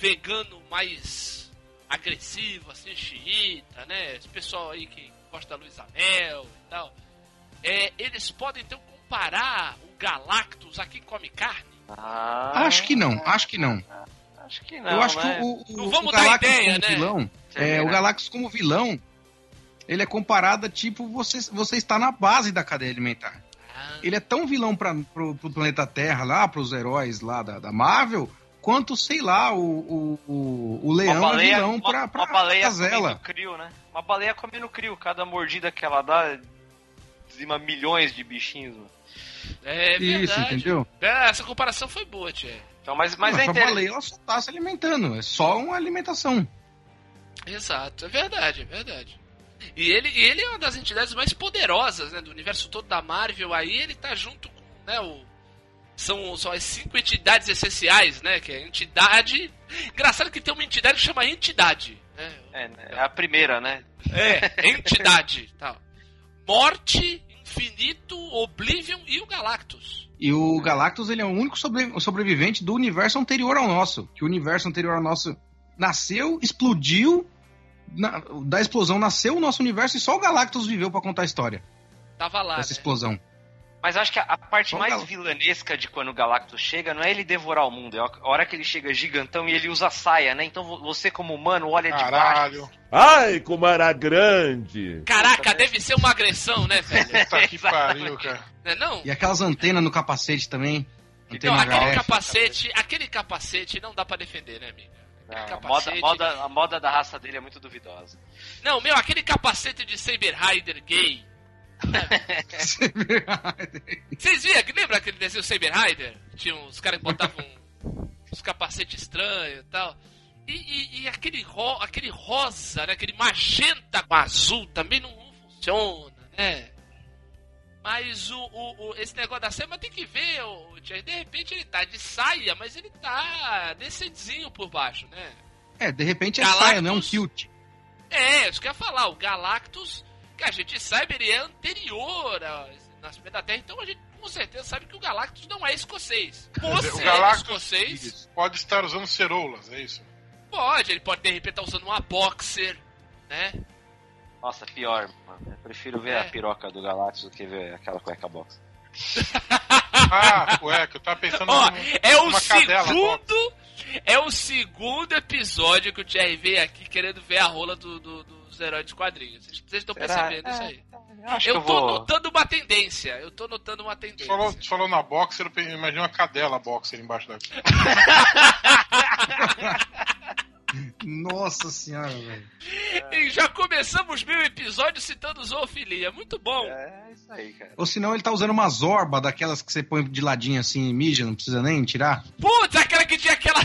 vegano mais agressivo, assim, xiita, né? Esse pessoal aí que gosta da Luísa Mel e tal, é, eles podem então comparar o Galactus a quem come carne? Ah, Acho que não, acho que não. Acho que não. eu acho né? que o, o, Não o vamos dar Galactus ideia, como né? vilão, é, o né? Galactus como vilão, ele é comparado a tipo você, você está na base da cadeia alimentar. Ah, Ele é tão vilão para pro, pro planeta Terra lá, pros heróis lá da, da Marvel, quanto sei lá o, o, o, o Uma leão baleia, é vilão uma, pra, pra uma baleia gazela. comendo crio, né? Uma baleia comendo crio. Cada mordida que ela dá dizima milhões de bichinhos. mano. é Isso, verdade. entendeu? É, essa comparação foi boa, Thierry. Então, mas, mas Mas é a interessante. baleia ela só tá se alimentando, é só uma alimentação. Exato, é verdade, é verdade. E ele, e ele é uma das entidades mais poderosas, né, do universo todo da Marvel. Aí ele tá junto com, né, o são, são as cinco entidades essenciais, né, que é entidade. Engraçado que tem uma entidade que chama entidade, né? É, né? é a primeira, né? É, entidade, tal. Morte, infinito, Oblivion e o Galactus. E o Galactus ele é o único sobre- sobrevivente do universo anterior ao nosso. Que o universo anterior ao nosso nasceu, explodiu, na- da explosão nasceu o nosso universo e só o Galactus viveu pra contar a história Tava lá, dessa né? explosão. Mas acho que a, a parte o mais Gal- vilanesca de quando o Galactus chega não é ele devorar o mundo, é a hora que ele chega gigantão e ele usa saia, né? Então vo- você, como humano, olha de Caralho. baixo. Ai, como era grande! Caraca, deve ser uma agressão, né, velho? Puta que pariu, cara. Não é não? E aquelas antenas no capacete também. Então, aquele capacete, aquele capacete não dá pra defender, né, amigo? Não, a, moda, a moda- a moda da raça dele é muito duvidosa. Não, meu, aquele capacete de Saber Rider gay. Vocês viram? que Lembra aquele desenho Saber Rider? Tinha uns caras que botavam uns capacetes estranhos e tal. E, e- e aquele, ro, aquele rosa, né? Aquele magenta com azul também não, não funciona, né? Mas o, o- o- esse negócio da saia, mas tem que ver, o, de repente ele tá de saia, mas ele tá descendinho por baixo, né? É, de repente é Galactus. saia, não é um kilt. É, isso que eu ia falar, o Galactus, que a gente sabe, ele é anterior ao nascimento da Terra, então a gente com certeza sabe que o Galactus não é escocês. Você o é Galactus escocês? pode estar usando ceroulas, é isso? Pode, ele pode de repente estar usando uma boxer, né? Nossa, pior, mano. Eu prefiro ver É. a piroca do Galactus do que ver aquela cueca box. Ah, cueca, eu tava pensando Ó, num- é o numa cadela segundo. É o segundo episódio que o Thierry veio aqui querendo ver a rola do- do- dos heróis de quadrinhos. Vocês- estão percebendo isso aí? Acho Eu que eu tô vou. notando uma tendência. Eu tô notando uma tendência. Falou, falou na boxer, eu imagina uma cadela boxer embaixo da. Nossa senhora, velho. E já começamos mil episódios citando zoofilia. Muito bom. É isso aí, cara. Ou senão ele tá usando uma zorba daquelas que você põe de ladinho assim e mija, não precisa nem tirar. Putz, aquela que tinha aquela.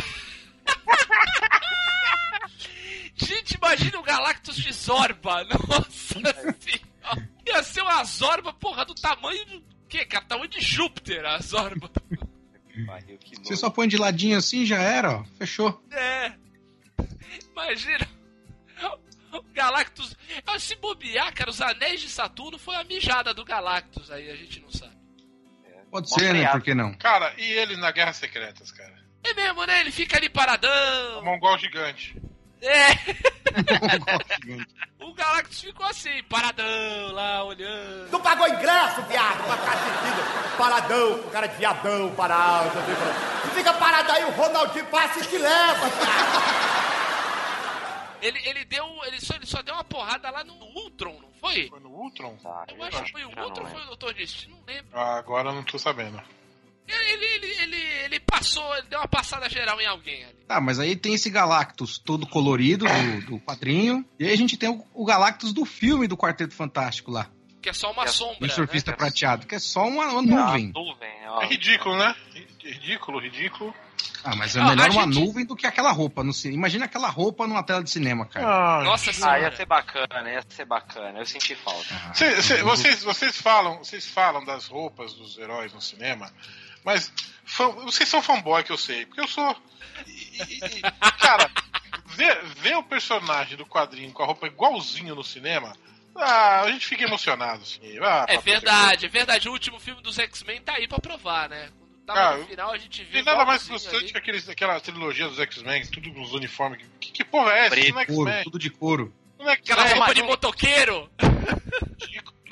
Gente, imagina o Galactus de Zorba. Nossa senhora. Ia ser uma Zorba, porra, do tamanho do. Que, cara? Tamanho de Júpiter, a Zorba. Pariu, Você só põe de ladinho assim já era, ó. Fechou. É. Imagina. O Galactus. Se bobear, cara, os anéis de Saturno foi a mijada do Galactus aí, a gente não sabe. Pode Mó ser, né? Por que não? Cara, e ele na Guerras Secretas, cara? É mesmo, né? Ele fica ali O paradão. mongol gigante. É. O Galactus ficou assim, paradão lá, olhando. Tu pagou ingresso, viado, pra ficar assistindo. Paradão, com cara de viadão, parado. Tu fica parado aí, o Ronaldinho passa e te leva, cara. Ele, ele deu. Ele só, ele só deu uma porrada lá no Ultron, não foi? Foi no Ultron? Tá, Eu acho que foi o Ultron ou foi o Dr. Destino, não lembro. Ah, agora eu não tô sabendo. Ele, ele, ele, ele passou, ele deu uma passada geral em alguém ali. Tá, mas aí tem esse Galactus todo colorido do, do quadrinho. E aí a gente tem o, o Galactus do filme do Quarteto Fantástico lá. Que é só uma é- sombra. O surfista né? prateado, que é só uma, uma nuvem. Ah, nuvem, ó. É ridículo, né? Ridículo, ridículo. Ah, mas é Ah, melhor a uma gente- nuvem do que aquela roupa no cinema. Imagina aquela roupa numa tela de cinema, cara. Ah, Nossa Ah, senhora. ia ser bacana, ia ser bacana. Eu senti falta. Ah, Cê- cê- vocês, vocês, falam, vocês falam das roupas dos heróis no cinema, mas fã- vocês são fanboy que eu sei, porque eu sou. E- e- cara, ver, ver o personagem do quadrinho com a roupa igualzinho no cinema, ah, a gente fica emocionado. Assim. Ah, É pra- verdade, é verdade. O último filme dos X-Men tá aí pra provar, né? Quando tava Ah, no final, a gente viu. Tem nada mais frustrante que aqueles, aquela trilogia dos X-Men, tudo com os uniformes. Que, que porra é essa? Preto, é couro, tudo de couro. Não é Aquela roupa de motoqueiro.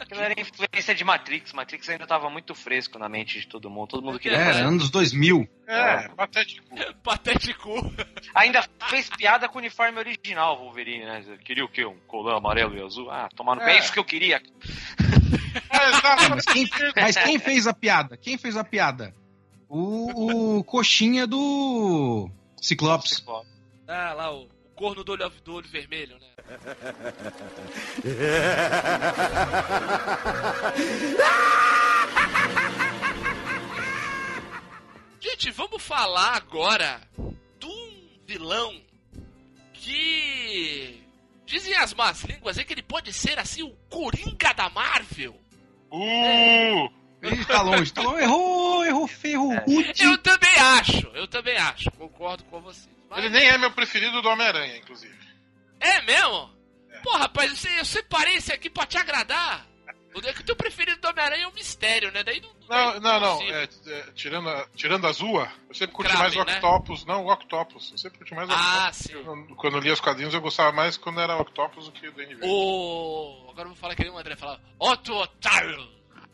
Aquilo era influência de Matrix. Matrix ainda tava muito fresco na mente de todo mundo. Todo mundo queria É, fazer. anos 2000. É, patético. Patético. Ainda fez piada com o uniforme original, Wolverine, né? Queria o quê? Um colã amarelo e azul? Ah, tomar no pé. É. É isso que eu queria. É. Mas quem, mas quem fez a piada? Quem fez a piada? O, o coxinha do Ciclopes. Ah, lá, o corno do olho, do olho vermelho, né? Gente, vamos falar agora de um vilão que. Dizem as más línguas é que ele pode ser assim o Coringa da Marvel. Uh! Ele longe, tá longe. Errou, errou ferro. Rude. Eu também acho, eu também acho, concordo com vocês. Ele nem é meu preferido do Homem-Aranha, inclusive. É mesmo? Pô, rapaz, eu, eu separei esse aqui pra te agradar. O é que o teu preferido do Homem-Aranha é o mistério, né? Daí não. Não, não, não. possível. é, é, tirando, a, tirando a Zua, eu sempre curti mais o né? Octopus. Não, o Octopus. Eu sempre curti mais o Ah, Octopus. sim. Eu- Quando eu lia os quadrinhos, eu gostava mais quando era Octopus do que o Danny Verde. O... Agora eu vou falar que nem o André fala. Otto Otário.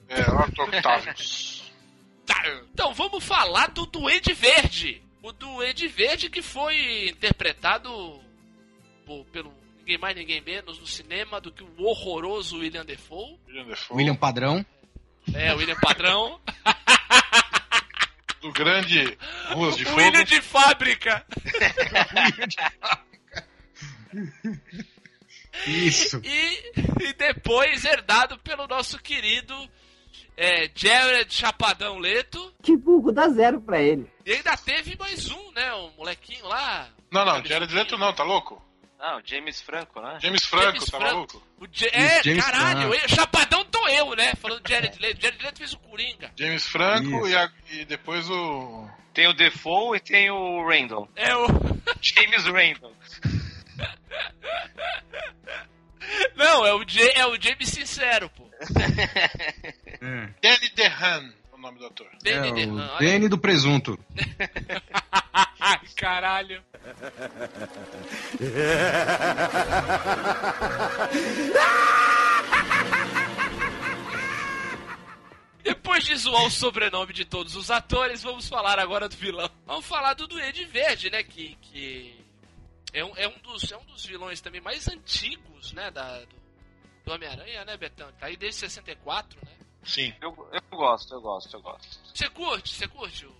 É, Otto Octavius. Então, vamos falar do Duende Verde. O Duende Verde que foi interpretado por- pelo ninguém mais, ninguém menos no cinema do que o horroroso William Defoe. William Defoe. William Padrão. É, o William Padrão. Do grande Ruas de o Fogo. William de Fábrica. Isso. E, e depois herdado pelo nosso querido é, Jared Chapadão Leto. Que burro, dá zero pra ele. E ainda teve mais um, né? Um molequinho lá. Não, não, Jared fofinho. Leto não, tá louco? Não, James Franco, né? James Franco, James tá Franco. maluco? O Ja- é, James caralho, eu- Chapadão tô eu, né? Falando de Jared Leto. Jared Leto fez o Coringa. James Franco e, a- e depois o. Tem o Defoe e tem o Randall. É o. James Randall. Não, é o, Ja- é o James Sincero, pô. É, Danny DeHaan, o nome do ator. é Danny o DeHaan. Danny do presunto. Caralho. Depois de zoar o sobrenome de todos os atores, vamos falar agora do vilão. Vamos falar do Duende Verde, né? Que, que é, um, é, um dos, é um dos vilões também mais antigos, né? Da, do, do Homem-Aranha, né, Betão? Tá aí desde 64, né? Sim. Eu, eu gosto, eu gosto, eu gosto. Você curte? Você curte o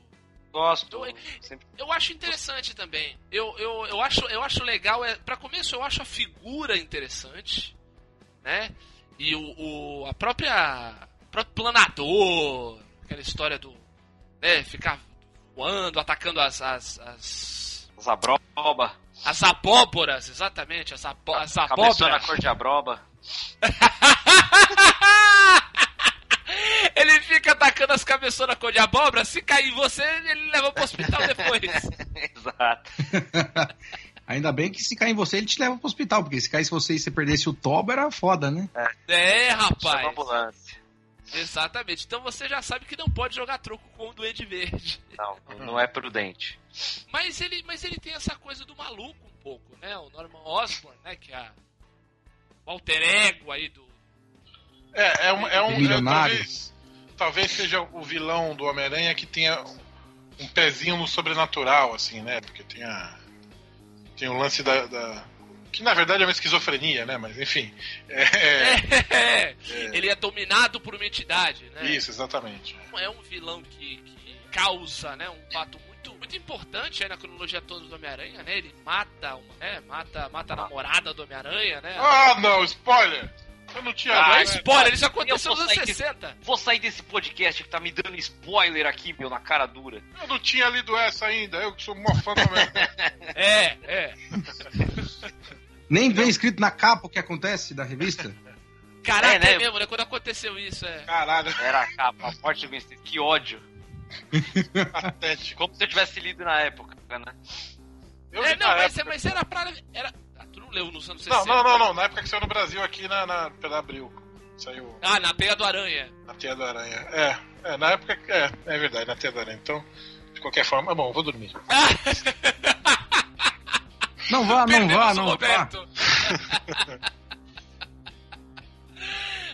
Gosto. Eu- Sempre... Eu acho interessante também. Eu, eu, eu, acho, eu acho legal. É, para começo, eu acho a figura interessante, né? E o, o a própria o próprio planador, aquela história do, né? Ficar voando, atacando as as, as, Zabroba. as abóboras, exatamente, as, abo, as Cabeçona abóboras. cor de abroba. ele fica atacando as cabeçonas cor de abóbora. Se cair em você, ele leva pro hospital depois. Exato. Ainda bem que se cair em você, ele te leva pro hospital, porque se caísse você e você perdesse o toba, era foda, né? É, a rapaz. ambulância. Exatamente. Então você já sabe que não pode jogar troco com o Duende Verde. Não, não é prudente. Mas ele, mas ele tem essa coisa do maluco um pouco, né? O Norman Osborn, né? Que é a, alter ego aí do. É, é um. É um é, Milionário. talvez, talvez seja o vilão do Homem-Aranha que tenha um pezinho no sobrenatural, assim, né? Porque tem a. Tem o lance da. da- que na verdade é uma esquizofrenia, né? Mas enfim. É, Ele é dominado por uma entidade, né? Isso, exatamente. É um vilão que, que causa, né? Um fato muito, importante aí na cronologia toda do Homem-Aranha, né? Ele mata uma, né? Mata, mata a namorada do Homem-Aranha, né? Ah, não, spoiler! Eu não tinha. Ah, spoiler, isso aconteceu nos anos sair de- 60. Vou sair desse podcast que tá me dando spoiler aqui, meu, na cara dura. Eu não tinha lido essa ainda, eu que sou mó fã do Homem-Aranha. É, é. Nem vem escrito na capa o que acontece da revista. Caraca, É, né? é mesmo, né? Quando aconteceu isso, é. Caralho, Era a capa, a morte do. Que ódio. Como se eu tivesse lido na época, né? Eu É, não, mas, época. mas era pra. Era... Ah, tu não leu nos anos 60? Não, não, não, não. Na época que saiu no Brasil aqui na, na, pela Abril. Saiu Ah, na Teia do Aranha. na Teia do Aranha. É, é, na época. É, é verdade, na Teia do Aranha. Então, de qualquer forma, é bom, eu vou dormir. Não vá, não vá, não vá. Roberto.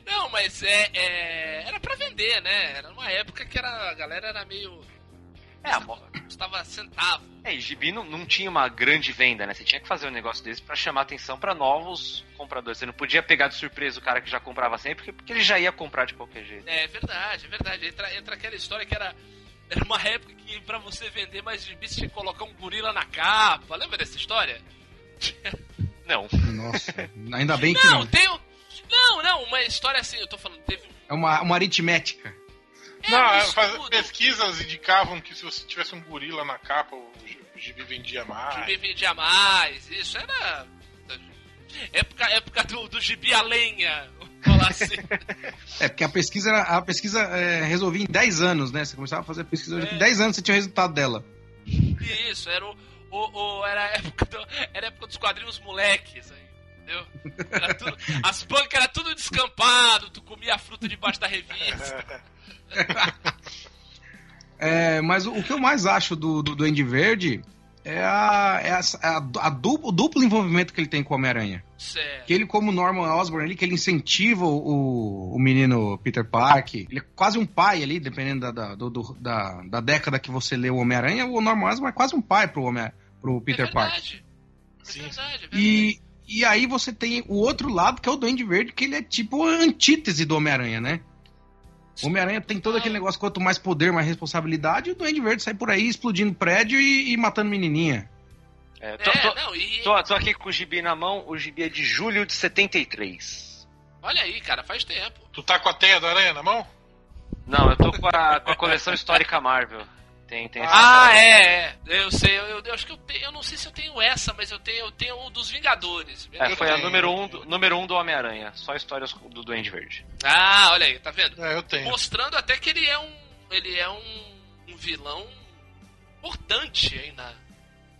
não, mas é, é, Era pra vender, né? Era numa época que era, a galera era meio. É, a mo- Custava centavo. É, e Gibi não, não tinha uma grande venda, né? Você tinha que fazer um negócio desse pra chamar atenção pra novos compradores. Você não podia pegar de surpresa o cara que já comprava sempre, porque, porque ele já ia comprar de qualquer jeito. É verdade, é verdade. Entra, entra aquela história que era. Era uma época que pra você vender mais gibi você tinha que colocar um gorila na capa. Lembra dessa história? Não. Nossa, ainda bem que Não, não. tem um. Não, não, uma história assim, eu tô falando, teve um. É uma, uma aritmética. É não, é, faz- pesquisas indicavam que se você tivesse um gorila na capa, o, gi- o gibi vendia mais. Gibi vendia mais, isso era. Época, época do, do gibi a lenha. vamos Falar assim. É, porque a pesquisa, era- a pesquisa é, resolvia em 10 anos, né? Você começava a fazer a pesquisa, É. em 10 anos você tinha o resultado dela. Isso, era o. o, o- era, a época do- era a época dos quadrinhos moleques aí. Entendeu? Tudo- as bancas era tudo descampado, tu comia a fruta debaixo da revista. É, mas o, o que eu mais acho do, do Duende Verde é, a, é a, a, a duplo, o duplo envolvimento que ele tem com o Homem-Aranha. Que ele, como Norman Osborn, ali, que ele incentiva o, o menino Peter Parker. Ele é quase um pai ali, dependendo da, da, do- do- da, da década que você lê o Homem-Aranha. O Norman Osborn é quase um pai pro, Homem, pro Peter é Parker. verdade. É Sim. verdade, é verdade. E, e aí você tem o outro lado, que é o Duende Verde, que ele é tipo a antítese do Homem-Aranha, né? O Homem-Aranha tem todo aquele negócio, quanto mais poder, mais responsabilidade, e o Duende Verde sai por aí explodindo prédio e, e matando menininha. É, tô, É, tô- não, e. tô- tô aqui com o gibi na mão, o gibi é de julho de 73. Olha aí, cara, faz tempo. Tu tá com a teia do aranha na mão? Não, eu tô com a, com a coleção histórica Marvel. Tem, tem essa Ah, é, é. Eu sei, eu, eu acho que eu. Eu não sei se eu tenho essa, mas eu tenho, eu tenho o dos Vingadores. É, foi a tenho. número um, do, número um do Homem-Aranha. Só histórias do Duende Verde. Ah, olha aí, tá vendo? É, eu tenho. Mostrando até que ele é um. Ele é um, um vilão importante aí na, na,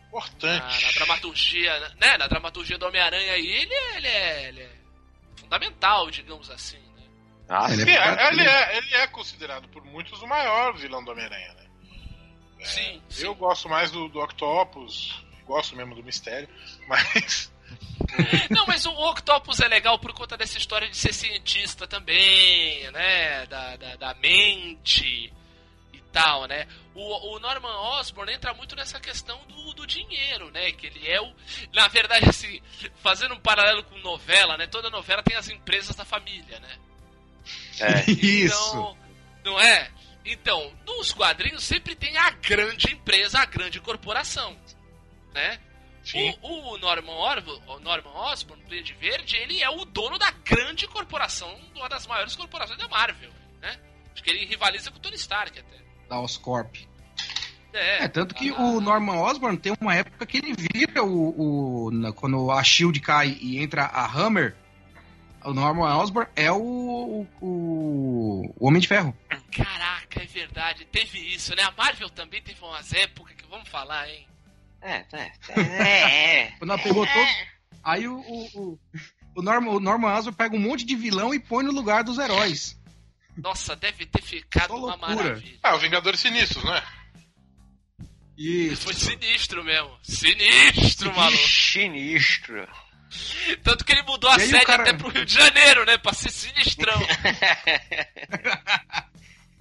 Importante. na dramaturgia, né? Na dramaturgia do Homem-Aranha aí, ele é, ele, é, ele é fundamental, digamos assim, né? Ah, Ele Sim, é é- bacana. ele, é, ele é considerado por muitos o maior vilão do Homem-Aranha, né? Sim, sim. Eu gosto mais do, do Octopus, gosto mesmo do mistério, mas Não, mas o Octopus é legal por conta dessa história de ser cientista também, né? Da, da, da mente e tal, né? O, o Norman Osborn entra muito nessa questão do, do dinheiro, né? Que ele é o. Na verdade, assim, fazendo um paralelo com novela, né? Toda novela tem as empresas da família, né? É. Isso. Então, não é? Então, nos quadrinhos sempre tem a grande empresa, a grande corporação, né? Sim. O, o Norman, Or- o Norman Osborn, do Duende Verde, ele é o dono da grande corporação, uma das maiores corporações da Marvel, né? Acho que ele rivaliza com o Tony Stark até. Da Oscorp. É, É, tanto que Ah, o Norman Osborn tem uma época que ele vira o. o- na- quando a Shield cai e entra a Hammer, o Norman Osborn é o. o, o Homem de Ferro. Caraca, é verdade, teve isso, né? A Marvel também teve umas épocas que vamos falar, hein? É, é, é, é. Quando ela pegou todo. Aí o. o, o, o Norman, o Norman Osborn pega um monte de vilão e põe no lugar dos heróis. Nossa, deve ter ficado uma loucura. maravilha. Ah, o Vingadores Sinistros, né? Isso. Foi sinistro mesmo. Sinistro, maluco. Sinistro. Tanto que ele mudou a E sede cara- até pro Rio de Janeiro, né? Pra ser sinistrão.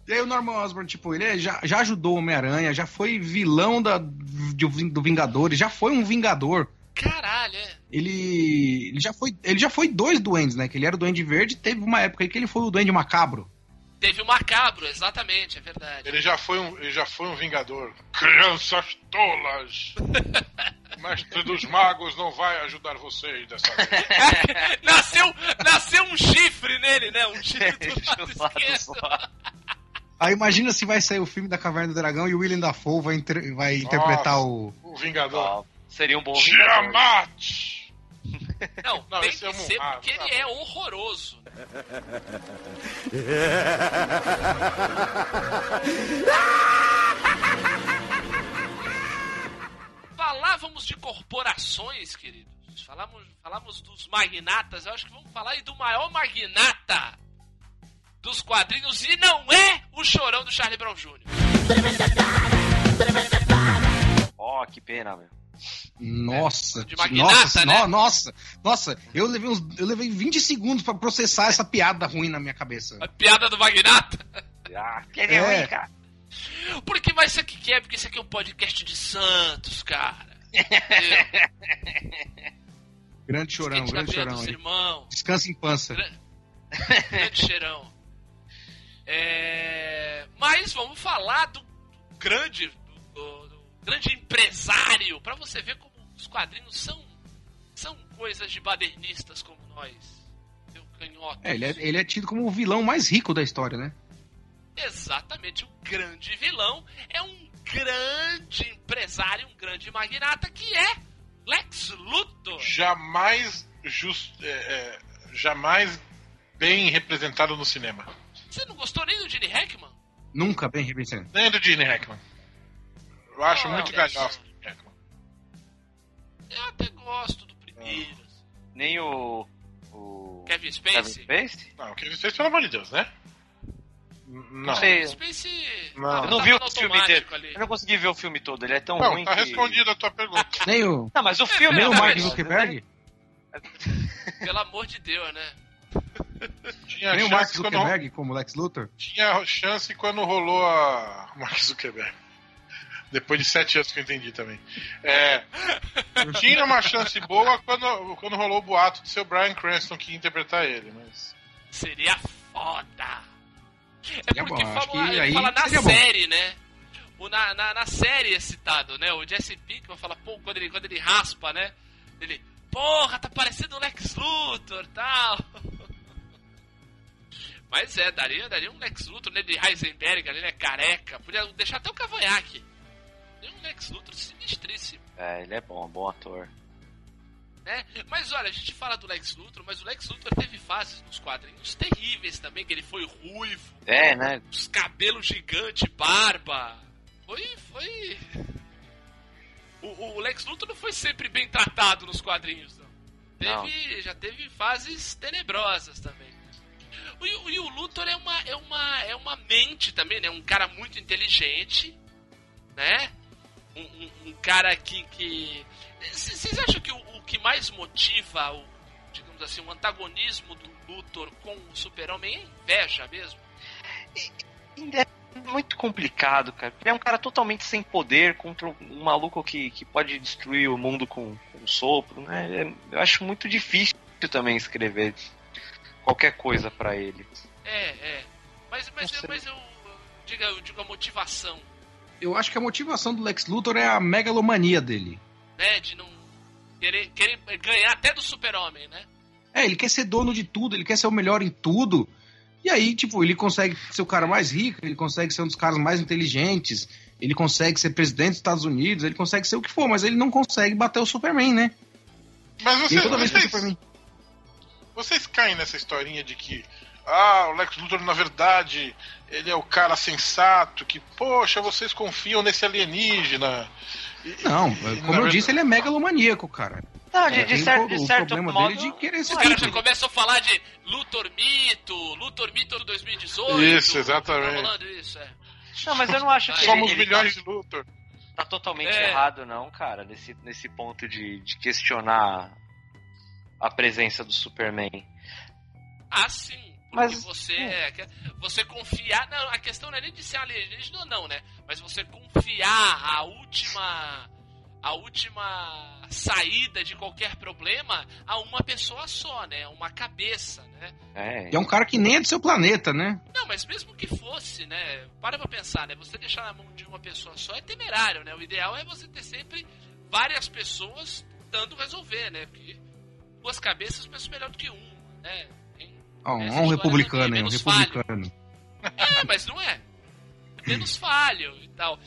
E aí o Norman Osborn, tipo, ele já, já ajudou o Homem-Aranha, já foi vilão da, de- do Vingadores, já foi um Vingador. Caralho, é. Ele, ele já foi ele já foi dois duendes, né? Que ele era o Duende Verde, teve uma época aí que ele foi o Duende Macabro. Teve o Macabro, exatamente, é verdade. Ele já foi um, ele já foi um Vingador. Crianças tolas! Mestre dos magos não vai ajudar vocês dessa vez. nasceu, nasceu um chifre nele, né? Um chifre do Do lado esquerdo. Aí imagina se vai sair o filme da Caverna do Dragão e o William Dafoe vai, inter- vai interpretar o. O Vingador. Ó, Seria um bom Vingador. Tiamat! Não, Não, tem que é um- ser ah, porque tá ele bom. é horroroso. Falávamos de corporações, queridos. Falamos, falamos dos magnatas. Eu acho que vamos falar aí do maior magnata dos quadrinhos e não é o chorão do Charlie Brown Jr. Ó, que pena, meu. Nossa, De magnata, nossa, né? no- nossa, nossa, eu levei, uns, eu levei 20 segundos pra processar essa piada ruim na minha cabeça. A piada do magnata. Ah, que é É. ruim, cara. Porque vai ser que quer, porque isso aqui é um podcast de Santos, cara. Grande chorão, Skate na grande chorão. irmãos. Descansa em pança. Grande cheirão. É, Mas vamos falar do grande, do, do grande empresário, pra você ver como os quadrinhos são, são coisas de badernistas como nós. Meu canhoto. É, ele é, ele é tido como o vilão mais rico da história, né? Exatamente, o grande vilão é um grande empresário, um grande magnata que é Lex Luthor. Jamais just, é, é, jamais bem representado no cinema. Você não gostou nem do Gene Hackman? Nunca bem representado. Nem do Gene Hackman. Eu acho Não, muito galhofa o Hackman. Eu até gosto do primeiro. assim. Nem o. O. Kevin Kevin Spacey? Spacey? Não, o ele fez, pelo amor de Deus, né? Não. sei. Kevin Spacey. Não. tava- Eu não tava vi o filme inteiro. ali. Eu não consegui ver o filme todo, ele é tão Não, ruim tá que... respondida a tua pergunta. Nem o, Não, mas o filme... nem o não, Mark Zuckerberg? Pelo amor de Deus, né? Tinha Nem o Mark chance, quando, Zuckerberg como Lex Luthor? tinha chance quando rolou a Mark Zuckerberg. Depois de sete anos que eu entendi também. É, tinha uma chance boa quando, quando rolou o boato de ser o Brian Cranston que ia interpretar ele, mas. Seria foda. É Seria porque bom, fala, fala na seria bom. série, né? O, na, na, na série é citado, né? O Jesse Pinkman fala, pô, quando ele, quando ele raspa, né? Ele, porra, tá parecendo o Lex Luthor tal. Mas é, daria, daria um Lex Luthor, né? De Heisenberg, ali, né? Careca. Podia deixar até o cavanhaque. Daria um Lex Luthor sinistríssimo. É, ele é bom, bom ator. né? Mas olha, a gente fala do Lex Luthor, mas o Lex Luthor teve fases nos quadrinhos terríveis também, que ele foi ruivo, É, né? os cabelos gigantes, barba. Foi, foi... O, o Lex Luthor não foi sempre bem tratado nos quadrinhos, não. Teve, já teve fases tenebrosas também. E, o- e o Luthor é uma, é, uma, é uma mente também, né? Um cara muito inteligente, né? Um, um- um cara que, que... Vocês acham que o, o que mais motiva o, digamos assim, o antagonismo do Luthor com o Super-Homem é inveja mesmo? É muito complicado, cara. Ele é um cara totalmente sem poder contra um maluco que, que pode destruir o mundo com, com um sopro, né? É- eu acho muito difícil também escrever qualquer coisa pra ele. É, é. Mas, mas, Não eu, mas eu, diga, eu digo a motivação, Eu acho que a motivação do Lex Luthor é a megalomania dele. né? De não querer, querer ganhar até do Super-Homem, né? É, ele quer ser dono de tudo, ele quer ser o melhor em tudo. E aí, tipo, ele consegue ser o cara mais rico, ele consegue ser um dos caras mais inteligentes, ele consegue ser presidente dos Estados Unidos, ele consegue ser o que for, mas ele não consegue bater o Superman, né? Mas E vocês, toda vez que o vocês, Superman. vocês caem nessa historinha de que ah, o Lex Luthor, na verdade, ele é o cara sensato, que, poxa, vocês confiam nesse alienígena. E- Não, e, como eu verdade- disse, ele é megalomaníaco, cara. Não, de, É, de tem certo, de o certo problema modo. dele de querer ser Os caras já tudo. começam a falar de Luthor Mito, Luthor Mito 2018. Isso, exatamente. Tá rolando isso, é. Não, mas eu não acho que Somos ele, ele milhões de Luthor. tá, tá totalmente É. errado, não, cara, nesse, nesse ponto de, de questionar a presença do Superman. Ah, sim. Mas- você, é, que- você confiar. Não, a questão não é nem de ser alienígena ou não, né? Mas você confiar a última. A última saída de qualquer problema a uma pessoa só, né? Uma cabeça, né? É. E é um cara que nem é do seu planeta, né? Não, mas mesmo que fosse, né? Para pra pensar, né? Você deixar na mão de uma pessoa só é temerário, né? O ideal é você ter sempre várias pessoas tentando resolver, né? Porque duas cabeças pensam melhor do que uma, né? Ó, Essa um republicano, hein? tem Um menos republicano. É, mas não é. É Menos falho e tal.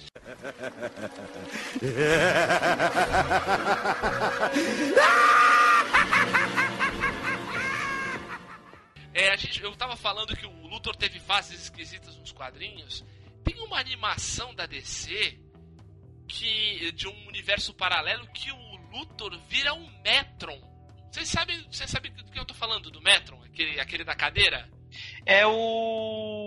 É, a gente, eu tava falando que o Luthor teve fases esquisitas nos quadrinhos. Tem uma animação da DC que de um universo paralelo que o Luthor vira um Metron. Vocês sabem, vocês sabem do que eu tô falando do Metron, aquele, aquele da cadeira? É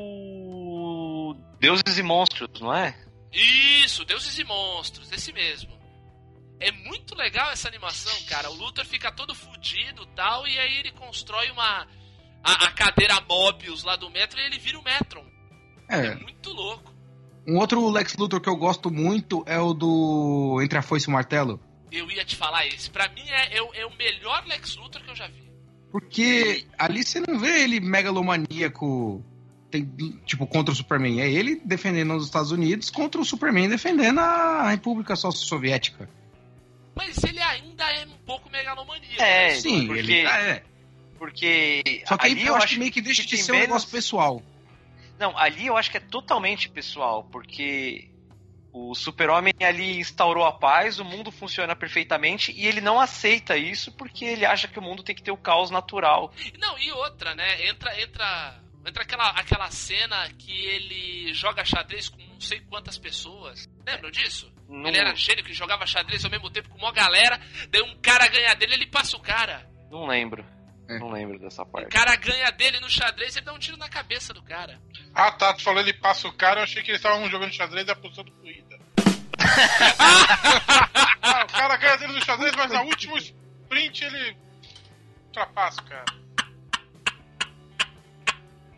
o. Deuses e Monstros, não é? Isso, Deuses e Monstros, esse mesmo. É muito legal essa animação, cara. O Luthor fica todo fudido e tal, e aí ele constrói uma. A, a cadeira Mobius lá do Metro e ele vira o Metron. É É, muito louco. um outro Lex Luthor que eu gosto muito é o do Entre a Foice e o Martelo. Eu ia te falar esse. Pra mim é, é, o- é o melhor Lex Luthor que eu já vi. Porque ali você não vê ele megalomaníaco, tem, tipo, contra o Superman. É ele defendendo os Estados Unidos contra o Superman defendendo a República Soviética. Mas ele ainda é um pouco megalomaníaco. É, né? Sim, porque- ele tá, é. Porque. Só que aí eu acho que meio que deixa de tem ser um menos- negócio pessoal. Não, ali eu acho que é totalmente pessoal, porque o super-homem ali instaurou a paz, o mundo funciona perfeitamente e ele não aceita isso porque ele acha que o mundo tem que ter o caos natural. Não, e outra, né? Entra, entra, entra aquela, aquela cena que ele joga xadrez com não sei quantas pessoas. Lembram disso? Não- Ele era gênio que jogava xadrez ao mesmo tempo com uma galera, daí um cara ganha dele, ele passa o cara. Não lembro. É. Não lembro dessa O parte. cara ganha dele no xadrez, ele dá um tiro na cabeça do cara. Ah, tá, tu falou ele passa o cara, eu achei que eles estavam jogando xadrez e apostando corrida. ah, o cara ganha dele no xadrez, mas no último sprint ele ultrapassa o cara.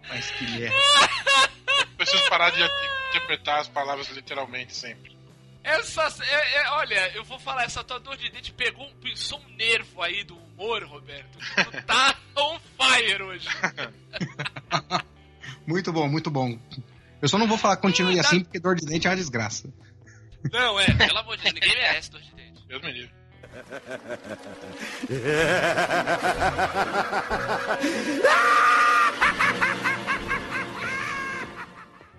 Mas que merda. Preciso parar de interpretar as palavras literalmente sempre. Essa, é- é- olha, eu vou falar, essa tua dor de dente pegou um, pisou um nervo aí do humor, Roberto. Tu tá on fire hoje. Muito bom, muito bom. Eu só não vou falar continue dá- assim, porque dor de dente é uma desgraça. Não, é, pelo amor de Deus, ninguém merece dor de dente. Deus me livre.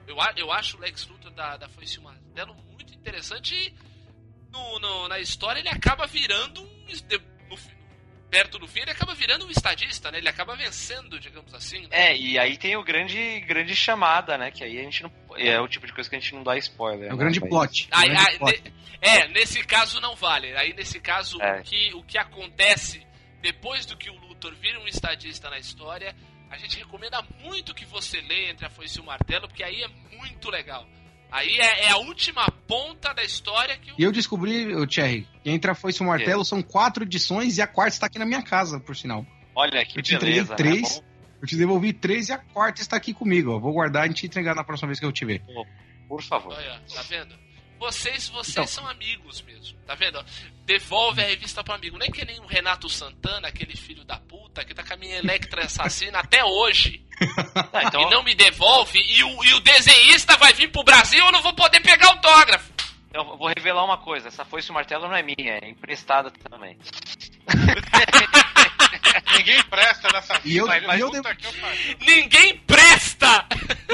Eu, eu acho o Lex Luthor da, da Foice Martelo muito interessante e no, no- na história ele acaba virando um. Perto do fim, ele acaba virando um estadista, né? Ele acaba vencendo, digamos assim. Né? É, e aí tem o grande, grande chamada, né? Que aí a gente não. É o tipo de coisa que a gente não dá spoiler. É o né, grande plot. é o Aí- grande aí, plot. ne- é, nesse caso não vale. Aí nesse caso, É. o, que, o que acontece depois do que o Luthor vira um estadista na história, a gente recomenda muito que você leia Entre a Foice e o Martelo, porque aí é muito legal. Aí é, é a última ponta da história que o. E eu descobri, o Thierry, que entre a Foice e o Martelo são quatro edições e a quarta está aqui na minha casa, por sinal. Olha que Eu te entreguei beleza, três. né? Eu te devolvi três e a quarta está aqui comigo. ó. Vou guardar e te entregar na próxima vez que eu te ver. Por favor. Olha, tá vendo? Vocês, vocês Então. são amigos mesmo, tá vendo? Devolve a revista pro amigo. Nem que nem o Renato Santana, aquele filho da puta, que tá com a minha Electra assassina até hoje. Ah, então, E não me devolve, e o, e o desenhista vai vir pro Brasil, eu não vou poder pegar autógrafo. eu vou revelar uma coisa. Essa foice e o martelo não é minha, é emprestada também. Ninguém presta nessa E eu- vida. e eu Puta devo- que eu. Ninguém presta!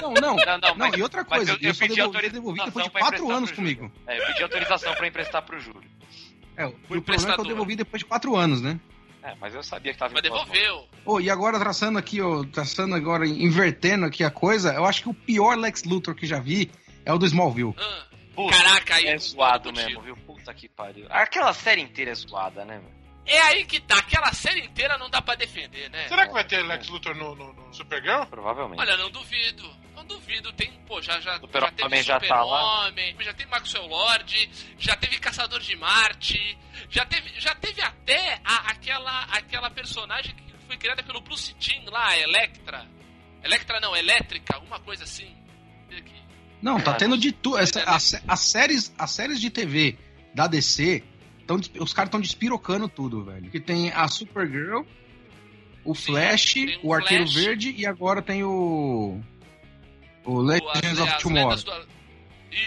Não, não. Não, não, Não, mas- e outra mas coisa, eu- eu, eu só pedi devolvi, eu autorização devolvi depois de quatro anos comigo. É, eu pedi autorização pra emprestar pro Júlio. É, o problema é que eu devolvi depois de quatro anos, né? É, mas eu sabia que tava Mas devolveu. Ô, e agora traçando aqui, ó, traçando agora, invertendo aqui a coisa, eu acho que o pior Lex Luthor que já vi é o do Smallville. Ah, Puta, Caraca, aí é eu zoado mesmo, viu? Puta que pariu. Aquela série inteira é zoada, né, meu? É aí que tá, aquela série inteira não dá pra defender, né? Será que vai ter Lex Luthor no, no, no Supergirl? Provavelmente. Olha, não duvido. Não duvido. Tem, pô, já, já, Super já teve Homem já tá lá. Super-Homem, já teve Maxwell Lord, já teve Caçador de Marte, já teve, já teve até a- aquela, aquela personagem que foi criada pelo Bruce Timm lá, a Electra. Electra não, Elétrica, alguma coisa assim. Aqui. Não, tá Ah, tendo de tudo. As séries, as séries de TV da DC, tão, os caras estão despirocando tudo, velho. Que tem a Supergirl, o Flash, tem o o Arqueiro Flash. Verde e agora tem o. O O- Legends as- of Tomorrow.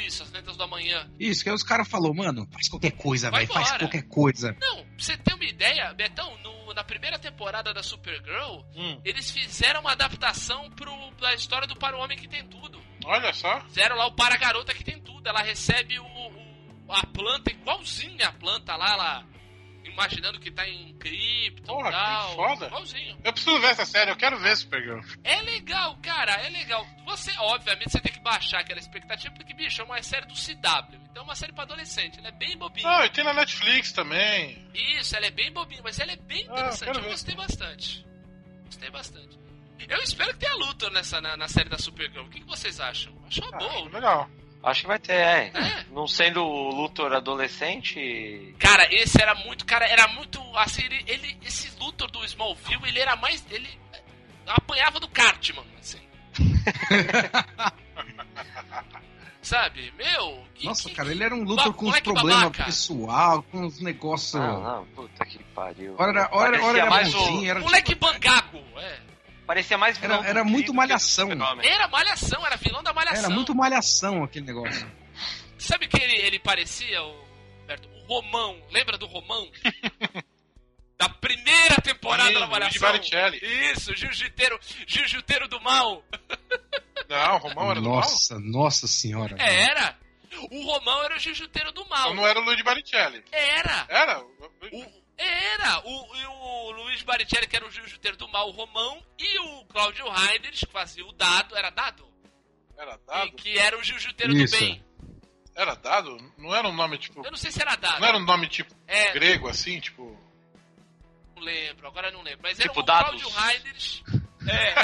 Isso, as lendas do amanhã. Isso, que aí os caras falaram, mano, faz qualquer coisa, Vai velho, faz qualquer coisa. Não, pra você ter uma ideia, Betão, no- na primeira temporada da Supergirl, Hum, eles fizeram uma adaptação pro, da história do Para o Homem que tem tudo. olha só. Fizeram lá o Para a Garota que tem tudo. Ela recebe o, o- a planta igualzinha a planta lá, ela imaginando que tá em cripto Porra, e que tal. foda. Igualzinho. Eu preciso ver essa série, eu quero ver Supergirl. É legal, cara, é legal. Você, obviamente, você tem que baixar aquela expectativa, porque, bicho, é uma série do CW. Então é uma série pra adolescente, ela é bem bobinha. Ah, e tem na Netflix também. Isso, ela é bem bobinha, mas ela é bem Ah, interessante. quero eu ver. gostei bastante. Gostei bastante. Eu espero que tenha Luthor nessa, na, na série da Supergirl. O que, que vocês acham? Acho uma Ah, boa. legal. Acho que vai ter, é. É. Não sendo o Luthor adolescente. Cara, esse era muito, cara, era muito, assim, ele, ele- esse Luthor do Smallville, ele era mais, ele apanhava do Cartman, assim. Sabe? Meu, que, Nossa, que- cara, ele era um Luthor com uns moleque problemas pessoal, com uns negócios. Ah, não, puta que pariu. Ora, ora, ora era mais o- bonzinho, era moleque bangago, é. Parecia mais vilão Era- era muito malhação. Era malhação, era vilão da malhação. Era muito malhação aquele negócio. Sabe que ele, ele parecia, o, Roberto? o Romão, lembra do Romão? da primeira temporada Sim, da malhação. Baricelli. Isso, jiu-jiteiro, jiu-jiteiro do mal. Não, o Romão era do mal? Nossa, nossa senhora. É, Era. O Romão era o jiu-jiteiro do mal. Então não era o Luigi Baricelli. Era. Era? O- era. O, e o Luiz Baricelli, que era o jiu-jiteiro do mal, o Romão, e o Cláudio Heinrich, que fazia o dado, era dado? Era E dado? que era o jiu-jiteiro do bem. Era dado? Não era um nome tipo. Eu não sei se era dado. Não era um nome tipo É, grego assim, tipo. não lembro, agora não lembro. Mas era Tipo o dados. Cláudio Heinrich. É.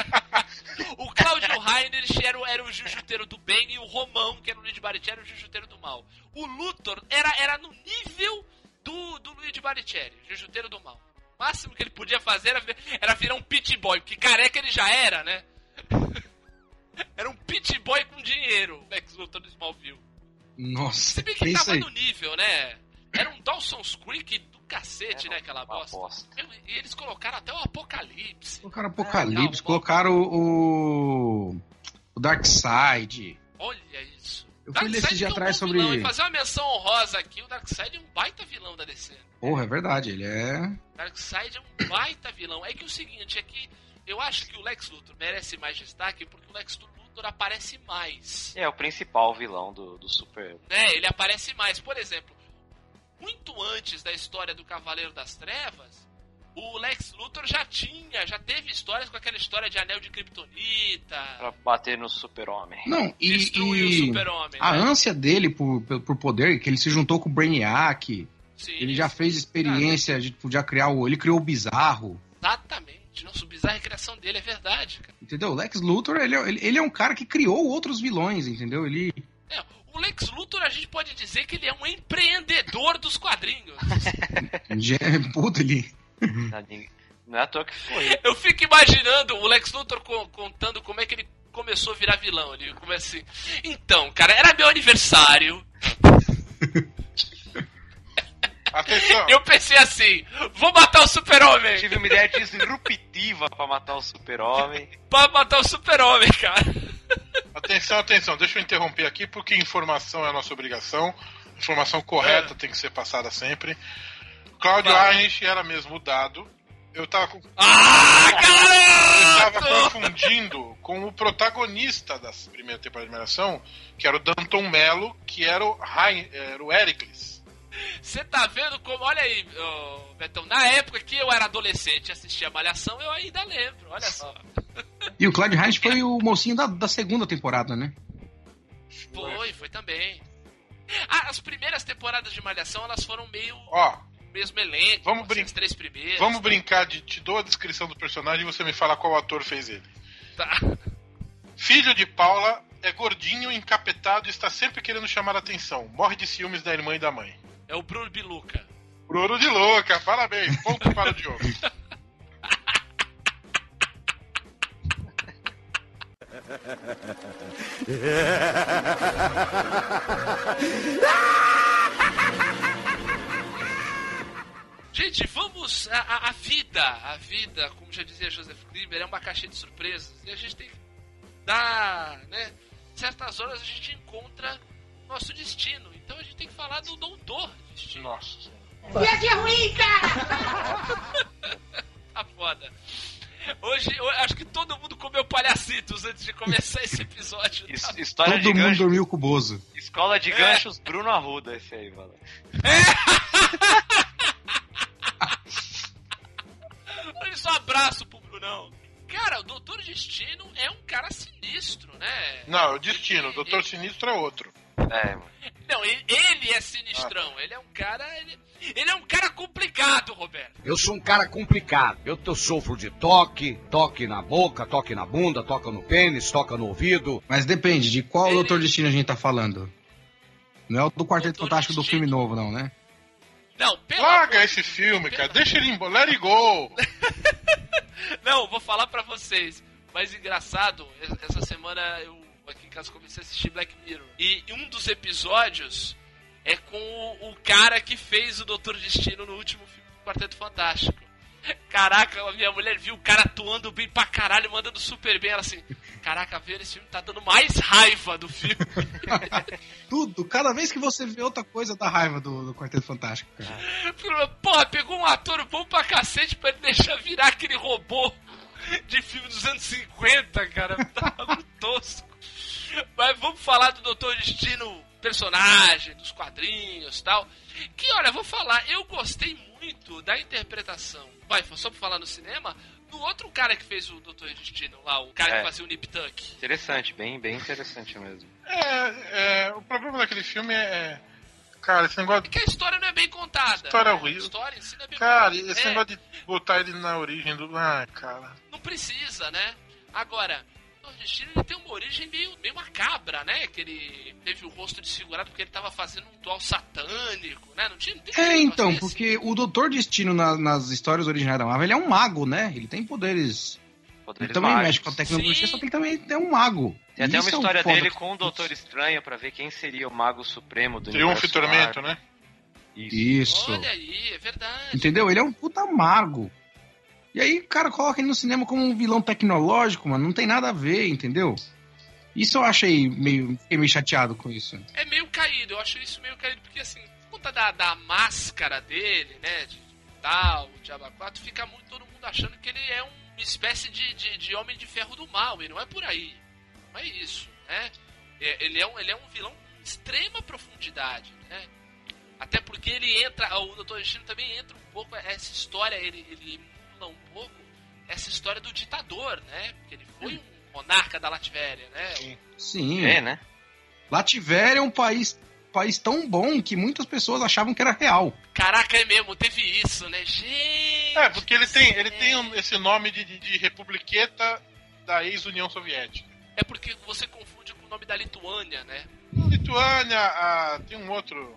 o Cláudio Heinrich era, o- era o jiu-jiteiro do bem e o Romão, que era o Luigi Baricelli, era o jiu-jiteiro do mal. O Luthor era, era no nível do, do Luigi Baricelli, jiu-jiteiro do mal. O máximo que ele podia fazer era, era virar um pit boy, porque careca ele já era, né? Era um pit boy com dinheiro, o Lex Luthor do Smallville. Nossa, Se bem que tava aí. no nível, né? Era um Dawson's Creek do cacete, Era né? Aquela bosta. bosta. E eles colocaram até o Apocalipse. Colocaram Apocalipse, É, não, colocaram o. O Darkseid. Olha Eu fui ler Darkseid dias é um atrás sobre. vilão. E fazer uma menção honrosa aqui, o Darkseid é um baita vilão da DC. Porra, é verdade, ele é. Darkseid é um baita vilão. É que o seguinte, é que eu acho que o Lex Luthor merece mais destaque porque o Lex Luthor aparece mais. É o principal vilão do, do Super. né? Ele aparece mais. Por exemplo, muito antes da história do Cavaleiro das Trevas, o Lex Luthor já tinha, já teve histórias com aquela história de anel de Kryptonita, Pra bater no Super-Homem. Não, e. destruir e o Super-Homem. A né? ânsia dele por, por poder, que ele se juntou com o Brainiac, Sim, ele já fez experiência de podia criar o. Ele criou o bizarro. Exatamente. Nossa, o bizarro é a criação dele, é verdade, cara. Entendeu? O Lex Luthor, ele, é- ele, ele é um cara que criou outros vilões, entendeu? Ele. É, o Lex Luthor a gente pode dizer que ele é um empreendedor dos quadrinhos. Puta, ele. Não é à toa que foi. Eu fico imaginando o Lex Luthor co- contando como é que ele começou a virar vilão. Ele começa assim. Então, cara, era meu aniversário. Atenção! Eu pensei assim: vou matar o Super-Homem. Tive uma ideia disruptiva pra matar o super-homem. Pra matar o Super-Homem, cara. Atenção, atenção, deixa eu interromper aqui porque informação é a nossa obrigação. Informação correta É. tem que ser passada sempre. Cláudio Vai. Heinrich era mesmo o dado. Eu tava, com- Ah, eu tava confundindo com o protagonista da primeira temporada de Malhação, que era o Danton Mello, que era o, era o Ericles. Você tá vendo como. Olha aí, ô, Betão. Na época que eu era adolescente e assistia Malhação, eu ainda lembro. Olha só. E o Clyde Hines foi o mocinho da, da segunda temporada, né? Foi, foi também. Ah, as primeiras temporadas de Malhação, elas foram meio Ó, mesmo elenco. Vamos assim, brin- As três primeiras. vamos brincar de te dou a descrição do personagem e você me fala qual ator fez ele. Tá. Filho de Paula, é gordinho, encapetado e está sempre querendo chamar a atenção. Morre de ciúmes da irmã e da mãe. É o Bruno Biluca. Bruno de louca, parabéns. Ponto para o Diogo. Gente, vamos. A, vida, a vida, como já dizia Joseph Klimber, é uma caixinha de surpresas. E a gente tem que dar, né? Certas horas a gente encontra nosso destino. Então a gente tem que falar do doutor destino. Nossa. Tá foda. Hoje eu acho que todo mundo comeu palhacitos antes de começar esse episódio. Tá? História Todo de mundo gancho. dormiu com o Bozo. Escola de ganchos, Bruno Arruda, esse aí, mano. Olha abraço pro Brunão. Cara, o Doutor Destino é um cara sinistro, né? Não, o destino. O Doutor Sinistro é outro. É, mano. Não, ele, ele é sinistrão. Ele é um cara. Ele, ele é um cara complicado, Roberto. Eu sou um cara complicado. Eu, eu sofro de toque, toque na boca, toque na bunda, toca no pênis, toca no ouvido. Mas depende de qual Ele- Doutor Destino a gente tá falando. Não é o do Quarteto Doutor Fantástico do filme novo, não, né? Não, pelo Larga esse filme, cara. Deixa ele embora. Let it go. Não, vou falar pra vocês. Mas engraçado, essa semana eu aqui em casa comecei a assistir Black Mirror. E um dos episódios é com o, o cara que fez o Doutor Destino no último filme do Quarteto Fantástico. Caraca, a minha mulher viu o cara atuando bem pra caralho, mandando super bem. Ela assim, caraca, ver esse filme tá dando mais raiva do filme. Tudo, cada vez que você vê outra coisa dá raiva do, do Quarteto Fantástico, cara. Porra, pegou um ator bom pra cacete pra ele deixar virar aquele robô de filme dos anos 50, cara. Tá muito tosco. Mas vamos falar do Doutor Destino, personagem, dos quadrinhos e tal. Que, olha, vou falar, eu gostei muito da interpretação. Vai, só pra falar no cinema, do outro cara que fez o Doutor Destino lá, o cara É. que fazia o Nip Tuck. Interessante, bem, bem interessante mesmo. É, é, o problema daquele filme é. Cara, esse negócio. Que a história não é bem contada. História né? horrível. História em si não é bem Cara, contada. esse É. negócio de botar ele na origem do. Ai, cara. não precisa, né? Agora, Nordestino ele tem uma origem meio, meio macabra, né? Que ele teve o rosto desfigurado porque ele tava fazendo um ritual satânico, né? Não tinha não tem É, um então, desse? porque o Doutor Destino na- nas histórias originais da Marvel, ele é um mago, né? Ele tem poderes. Ele Poderes também mágicos. mexe com a tecnologia, Sim. só que ele também é um mago. Tem até uma Isso é história foda. dele com o Doutor Estranho pra ver quem seria o Mago Supremo do Triunfo e tormento, Marvel. né? Isso. Isso. Olha aí, é verdade. Entendeu? Ele é um puta mago. E aí cara coloca ele no cinema como um vilão tecnológico, mano. Não tem nada a ver, entendeu? Isso eu achei meio, meio chateado com isso. É meio caído, eu acho isso meio caído, porque assim, por conta da, da máscara dele, né? De tal, o Diaba 4, fica muito todo mundo achando que ele é uma espécie de, de, de homem de ferro do mal, e não é por aí. Não é isso, né? É, Ele é um, ele é um vilão com extrema profundidade, né? Até porque ele entra, o Dr. Destino também entra um pouco, essa história, ele, ele emula um pouco essa história do ditador, né? Porque ele foi um monarca da Latvéria, né? Sim. É, né? Lativéria é um país, país tão bom que muitas pessoas achavam que era real. Caraca, é mesmo, teve isso, né? Gente! É, porque ele tem, ele tem um- esse nome de, de, de republiqueta da ex-União Soviética. É porque você confunde com o nome da Lituânia, né? Lituânia, ah, tem um outro.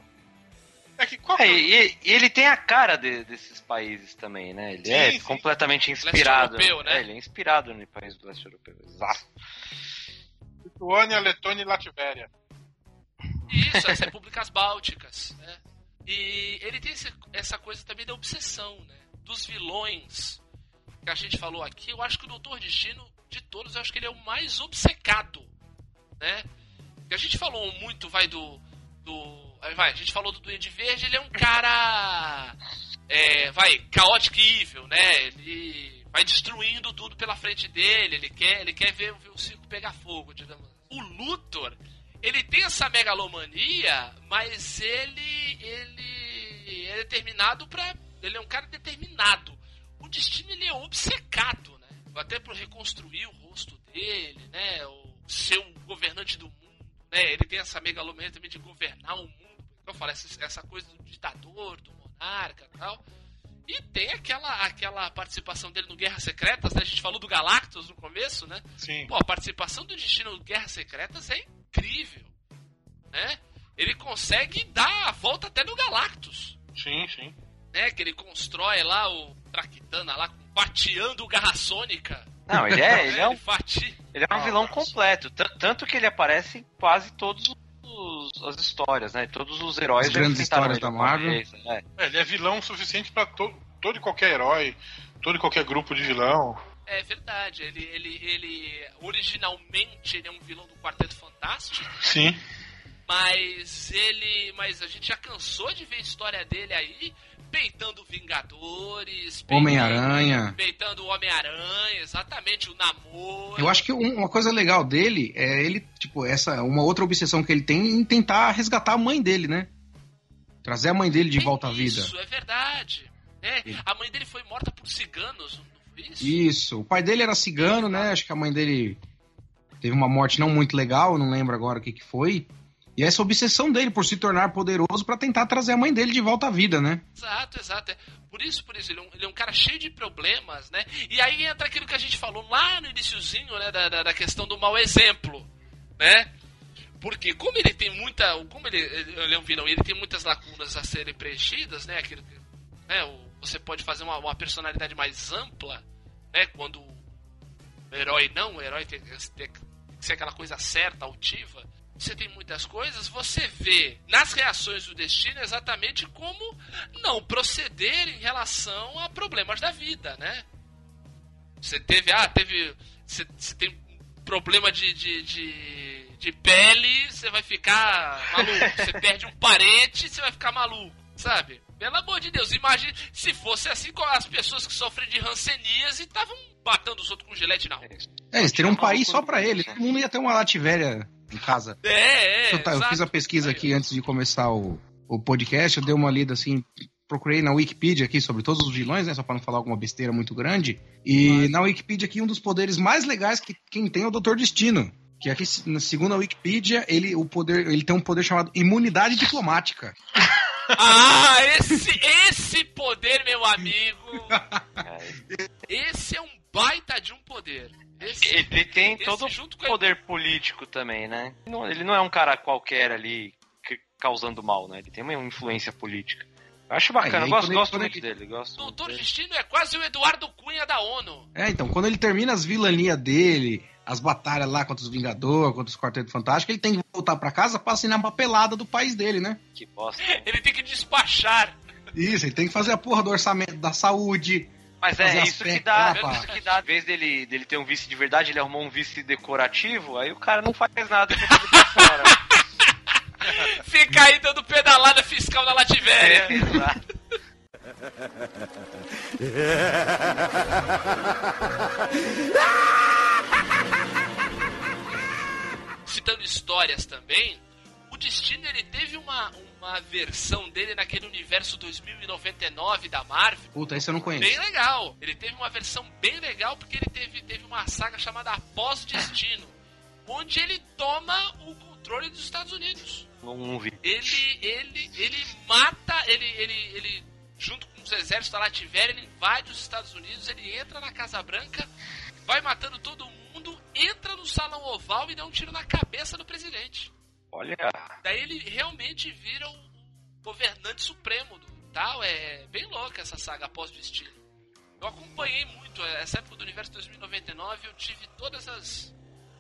É que qual É, é e, e ele tem a cara de- desses países também, né? Ele Sim, é sim. completamente inspirado. europeu, né? É, ele é inspirado no país do leste europeu. Exato. Lituânia, Letônia e Latvéria. Isso, as repúblicas bálticas, né? E ele tem esse- essa coisa também da obsessão, né? Dos vilões que a gente falou aqui. Eu acho que o Doutor Destino, de todos, eu acho que ele é o mais obcecado, né? Que a gente falou muito, vai, do... do vai, a gente falou do Duende Verde, ele é um cara... É, vai, chaotic evil, né? Ele vai destruindo tudo pela frente dele, ele quer, ele quer ver, ver o circo pegar fogo, digamos. O Luthor, ele tem essa megalomania, mas ele ele é determinado pra. ele é um cara determinado. O destino ele é obcecado, né? Até por reconstruir o rosto dele, né? O ser o governante do mundo, né? Ele tem essa megalomania também de governar o mundo. Eu falo essa, essa coisa do ditador, do monarca, e tal. E tem aquela, aquela participação dele no Guerras Secretas, né? A gente falou do Galactus no começo, né? Sim. Pô, a participação do Destino no Guerras Secretas é incrível, né? Ele consegue dar a volta até no Galactus, Sim, sim. né? Que ele constrói lá o Traquitana lá, fatiando o Garra Sônica. Não, ele é, ele é um, fatia. ele é um vilão completo. Tanto que ele aparece em quase todas as histórias, né? Todos os heróis As grandes histórias ele da Marvel. vez, é. É, ele é vilão o suficiente pra to todo e qualquer herói, todo e qualquer grupo de vilão. É verdade, ele, ele, ele originalmente ele é um vilão do Quarteto Fantástico, Sim. mas ele, mas a gente já cansou de ver a história dele aí peitando Vingadores, peitando- Homem-Aranha. peitando o Homem-Aranha, exatamente o namoro. Eu acho que um- uma coisa legal dele é ele, tipo, essa uma outra obsessão que ele tem em tentar resgatar a mãe dele, né? Trazer a mãe dele de É volta à vida. Isso, é verdade. É, a mãe dele foi morta por ciganos, não foi isso? Isso. O pai dele era cigano, né? Acho que a mãe dele teve uma morte não muito legal, não lembro agora o que, que foi. E essa obsessão dele por se tornar poderoso pra tentar trazer a mãe dele de volta à vida, né? Exato, exato. É. Por isso, por isso, ele é, um, ele é um cara cheio de problemas, né? E aí entra aquilo que a gente falou lá no iniciozinho, né? Da, da, da questão do mau exemplo, né? Porque como ele tem muita... Como ele, ele é um vilão ele tem muitas lacunas a serem preenchidas, né? Aquilo que, né? Você pode fazer uma, uma personalidade mais ampla, né? Quando o herói não, o herói tem, tem que ser aquela coisa certa, altiva. Você tem muitas coisas, você vê nas reações do destino exatamente como não proceder em relação a problemas da vida, né? Você teve, ah, teve, você, você tem problema de, de, de, de pele, você vai ficar maluco. Você perde um parente, você vai ficar maluco, sabe? Pelo amor de Deus, imagine se fosse assim com as pessoas que sofrem de ranceníase e estavam matando os outros com gilete na rua. É, eles teriam um país só pra ele. Todo mundo ia ter uma lativéria em casa. É, é. eu, tá- eu fiz a pesquisa aqui antes de começar o, o podcast, eu dei uma lida assim, procurei na Wikipedia aqui sobre todos os vilões, né? Só pra não falar alguma besteira muito grande. E na Wikipedia aqui, um dos poderes mais legais que quem tem é o Doutor Destino. Que aqui, na- segundo a Wikipedia, ele, o poder, ele tem um poder chamado imunidade diplomática. Ah, esse, esse poder, meu amigo. Esse é um baita de um poder. Esse, Ele tem todo junto o poder político também, né? Ele não- Ele não é um cara qualquer ali que- causando mal, né? Ele tem uma influência política. Eu acho bacana, e aí eu gosto, ele- gosto muito ele- dele. Gosto muito Doutor. Destino é quase o Eduardo Cunha da ONU. É, então, quando ele termina as vilanias dele, as batalhas lá contra os Vingadores, contra os Quarteto Fantástico, ele tem que voltar pra casa pra assinar a papelada do país dele, né? Que bosta. Ele tem que despachar. Isso, ele tem que fazer a porra do orçamento da saúde. Mas é as isso que dá, é isso que dá. Em vez dele, dele ter um vice de verdade, ele arrumou um vice decorativo, aí o cara não faz nada com tudo pra fora. Fica aí dando pedalada fiscal na Lativéria. É, exato. Citando histórias também, o Destino ele teve uma, uma versão dele naquele universo 2099 da Marvel. Puta, esse eu não Bem conheço. legal. Ele teve uma versão bem legal porque ele teve, teve uma saga chamada Após Destino, onde ele toma o controle dos Estados Unidos. Não, não vi. Ele, ele, ele mata, ele, ele, ele junto com os exércitos da Lativéria, ele invade os Estados Unidos, ele entra na Casa Branca, vai matando todo mundo, entra no salão oval e dá um tiro na cabeça do presidente. Olha. Daí ele realmente vira o governante supremo do tal. É bem louca essa saga pós-destino. Eu acompanhei muito essa época do universo 2099. Eu tive todas as,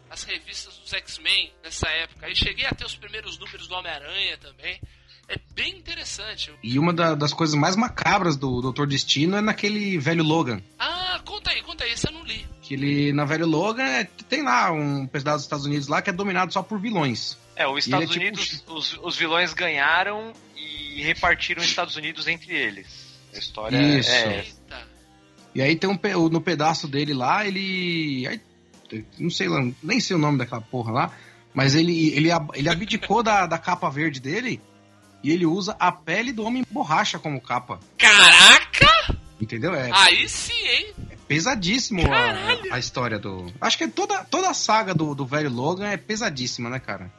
as revistas dos X-Men nessa época. Aí cheguei a ter os primeiros números do Homem-Aranha também. É bem interessante. E uma da- das coisas mais macabras do Doutor Destino é naquele velho Logan. Ah, conta aí, conta aí. Esse eu não li. Que ele, na velho Logan, é- tem lá um pedaço dos Estados Unidos lá que é dominado só por vilões. É, os Estados E ele é tipo Unidos, os, os vilões ganharam e repartiram os Estados Unidos entre eles. A história Isso. é. Eita. E aí tem um no pedaço dele lá, ele. aí, não sei lá, nem sei o nome daquela porra lá, mas ele, ele, ele abdicou da, da capa verde dele e ele usa a pele do homem borracha como capa. Caraca! Entendeu? É, Aí sim, hein? é pesadíssimo a, a história do. Acho que toda, toda a saga do, do velho Logan é pesadíssima, né, cara?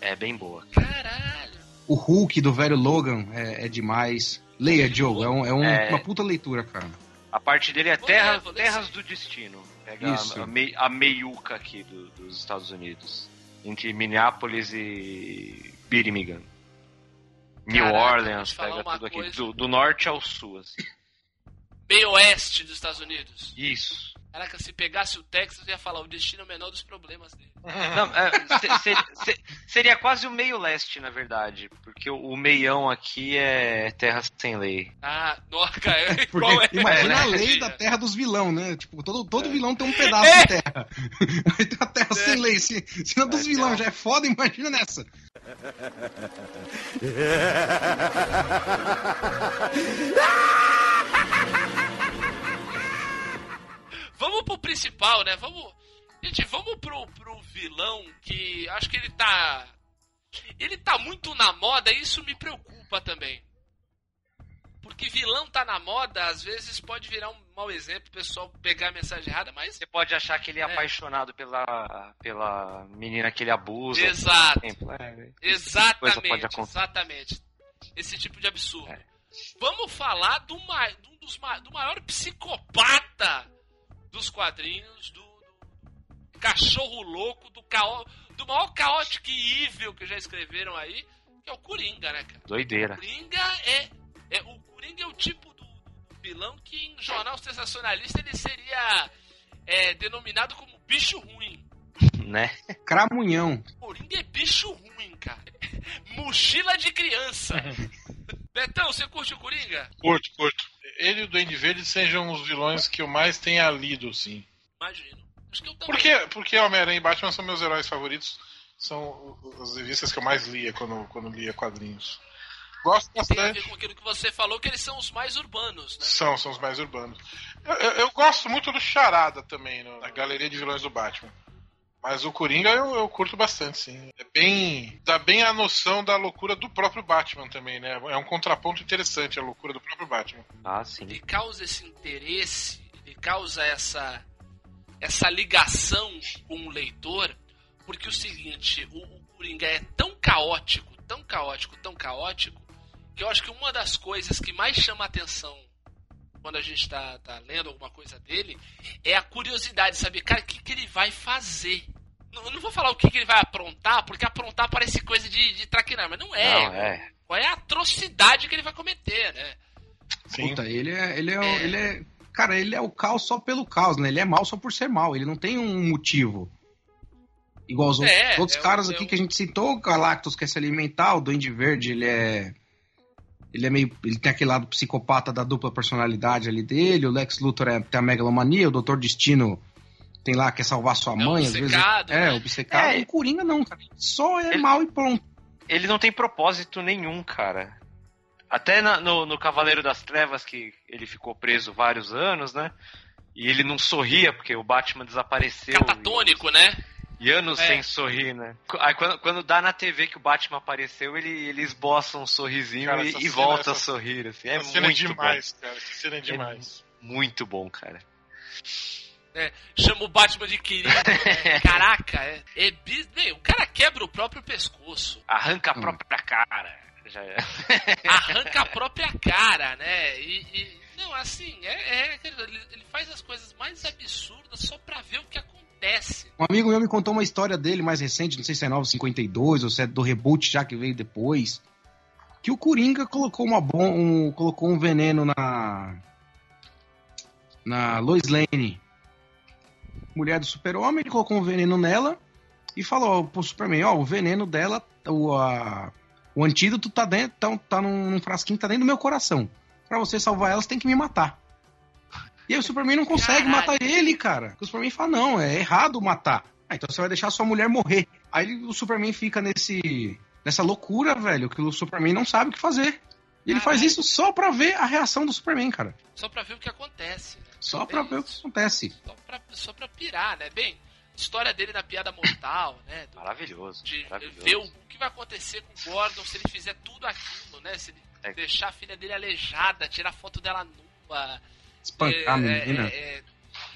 É bem boa. Caralho. O Hulk do velho Logan é, é demais. Leia, Joe, é, um- é um- É. uma puta leitura, cara. A parte dele é Vou terra, ler, Terras do Destino. Pega Isso. a, a, mei- a meiuca aqui do- dos Estados Unidos. Entre Minneapolis e Birmingham. New Caraca, Orleans, pega tudo aqui. Do, do norte ao sul, assim. Meio oeste dos Estados Unidos. Isso. Caraca, se pegasse o Texas, eu ia falar o destino é o menor dos problemas dele. Não, é, se- se- se- seria quase o meio leste, na verdade. Porque o, o meião aqui é terra sem lei. Ah, nossa, cara, é Porque igual é. imagina é, a lei da terra dos vilão, né? Tipo, todo, todo vilão tem um pedaço É. de terra. Aí tem a terra sem lei. Se, se na dos vilões já é foda, imagina nessa. Vamos pro principal, né? Vamos. Gente, vamos pro, pro vilão que acho que ele tá. Ele tá muito na moda e isso me preocupa também. Porque vilão tá na moda, às vezes pode virar um mau exemplo, o pessoal pegar a mensagem errada, mas. Você pode achar que ele é, É. apaixonado pela, pela menina que ele abusa. Exato. É, Exatamente, exatamente. Esse tipo de absurdo. É. Vamos falar do, ma- um dos ma- do maior psicopata dos quadrinhos, do, do cachorro louco, do, caó, do maior caótico e evil que já escreveram aí, que é o Coringa, né, cara? Doideira. Coringa é, é o Coringa é o tipo do, do vilão que em jornal sensacionalista ele seria é, denominado como bicho ruim. Né? Cramunhão. Coringa é bicho ruim, cara. Mochila de criança. Betão, você curte o Coringa? Curto, curto. Ele e o Duende Verde sejam os vilões que eu mais tenha lido, sim. Imagino. Acho que eu também. Porque, porque Homem-Aranha e Batman são meus heróis favoritos. São as revistas que eu mais lia quando, quando lia quadrinhos. Gosto Tem a ver bastante. com aquilo que você falou, que eles são os mais urbanos, né? São, são os mais urbanos. Eu, eu- eu gosto muito do Charada também, na galeria de vilões do Batman. Mas o Coringa eu, eu curto bastante, sim. É bem. dá bem a noção da loucura do próprio Batman também, né? É um contraponto interessante a loucura do próprio Batman. Ah, sim. Ele causa esse interesse, ele causa essa, essa ligação com o leitor, porque o seguinte, o, o Coringa é tão caótico, tão caótico, tão caótico, que eu acho que uma das coisas que mais chama a atenção quando a gente tá, tá lendo alguma coisa dele é a curiosidade, saber, cara, o que, que ele vai fazer. Não, não vou falar o que, que ele vai aprontar, porque aprontar parece coisa de, de traquinar, mas não é. Não, é. Qual é a atrocidade que ele vai cometer, né? Sim. Puta, ele é, ele é, o- É. ele é. Cara, ele é o caos só pelo caos, né? Ele é mal só por ser mal. Ele não tem um motivo. Igual os outros, É, outros é caras é aqui que a gente citou, o Galactus quer se alimentar, o Duende Verde, ele é. Ele é meio. Ele tem aquele lado psicopata da dupla personalidade ali dele, o Lex Luthor é, tem a megalomania, o Doutor Destino tem lá, quer salvar sua É mãe, às vezes. obcecado, É, né? obcecado. É. O Coringa não, cara. Só é Ele- mal e pronto. Ele não tem propósito nenhum, cara. Até na- no, no Cavaleiro das Trevas, que ele ficou preso vários anos, né? E ele não sorria, porque o Batman desapareceu. Catatônico, né? E, anos É. sem sorrir, né? Aí quando, quando dá na TV que o Batman apareceu, ele, ele esboça um sorrisinho Cara, e, e volta a essa- sorrir, assim. É é muito demais, cara. Essa cena é demais. bom. Muito bom, cara. Chama o Batman de querido. né? Caraca, é, é bis... O cara quebra o próprio pescoço. Arranca a Hum. própria cara. Já é. Arranca a própria cara, né? E. e- não, assim, é, é ele faz as coisas mais absurdas só pra ver o que acontece. Acontece. Um amigo meu me contou uma história dele mais recente, não sei se é 952 ou se é do reboot já que veio depois. Que o Coringa colocou uma bom, um, colocou um veneno na na Lois Lane, mulher do Super-Homem, ele colocou um veneno nela e falou pro Superman, ó, o veneno dela, o, a, o antídoto tá dentro, tá, tá num, num frasquinho, tá dentro do meu coração. Pra você salvar ela, você tem que me matar. E aí o Superman não consegue Caralho. matar ele, cara. Porque o Superman fala, não, é errado matar. Ah, então você vai deixar sua mulher morrer. Aí o Superman fica nesse nessa loucura, velho, que o Superman não sabe o que fazer. E ele faz isso só pra ver a reação do Superman, cara. Só pra ver o que acontece. Né? Só É pra ver o que isso. acontece. Só pra, só pra pirar, né? Bem, história dele da piada mortal, né? Do- Maravilhoso. de maravilhoso. ver o, o que vai acontecer com o Gordon se ele fizer tudo aquilo, né? Se ele É. deixar a filha dele aleijada, tirar foto dela nua. Espancar a é, menina. é, é,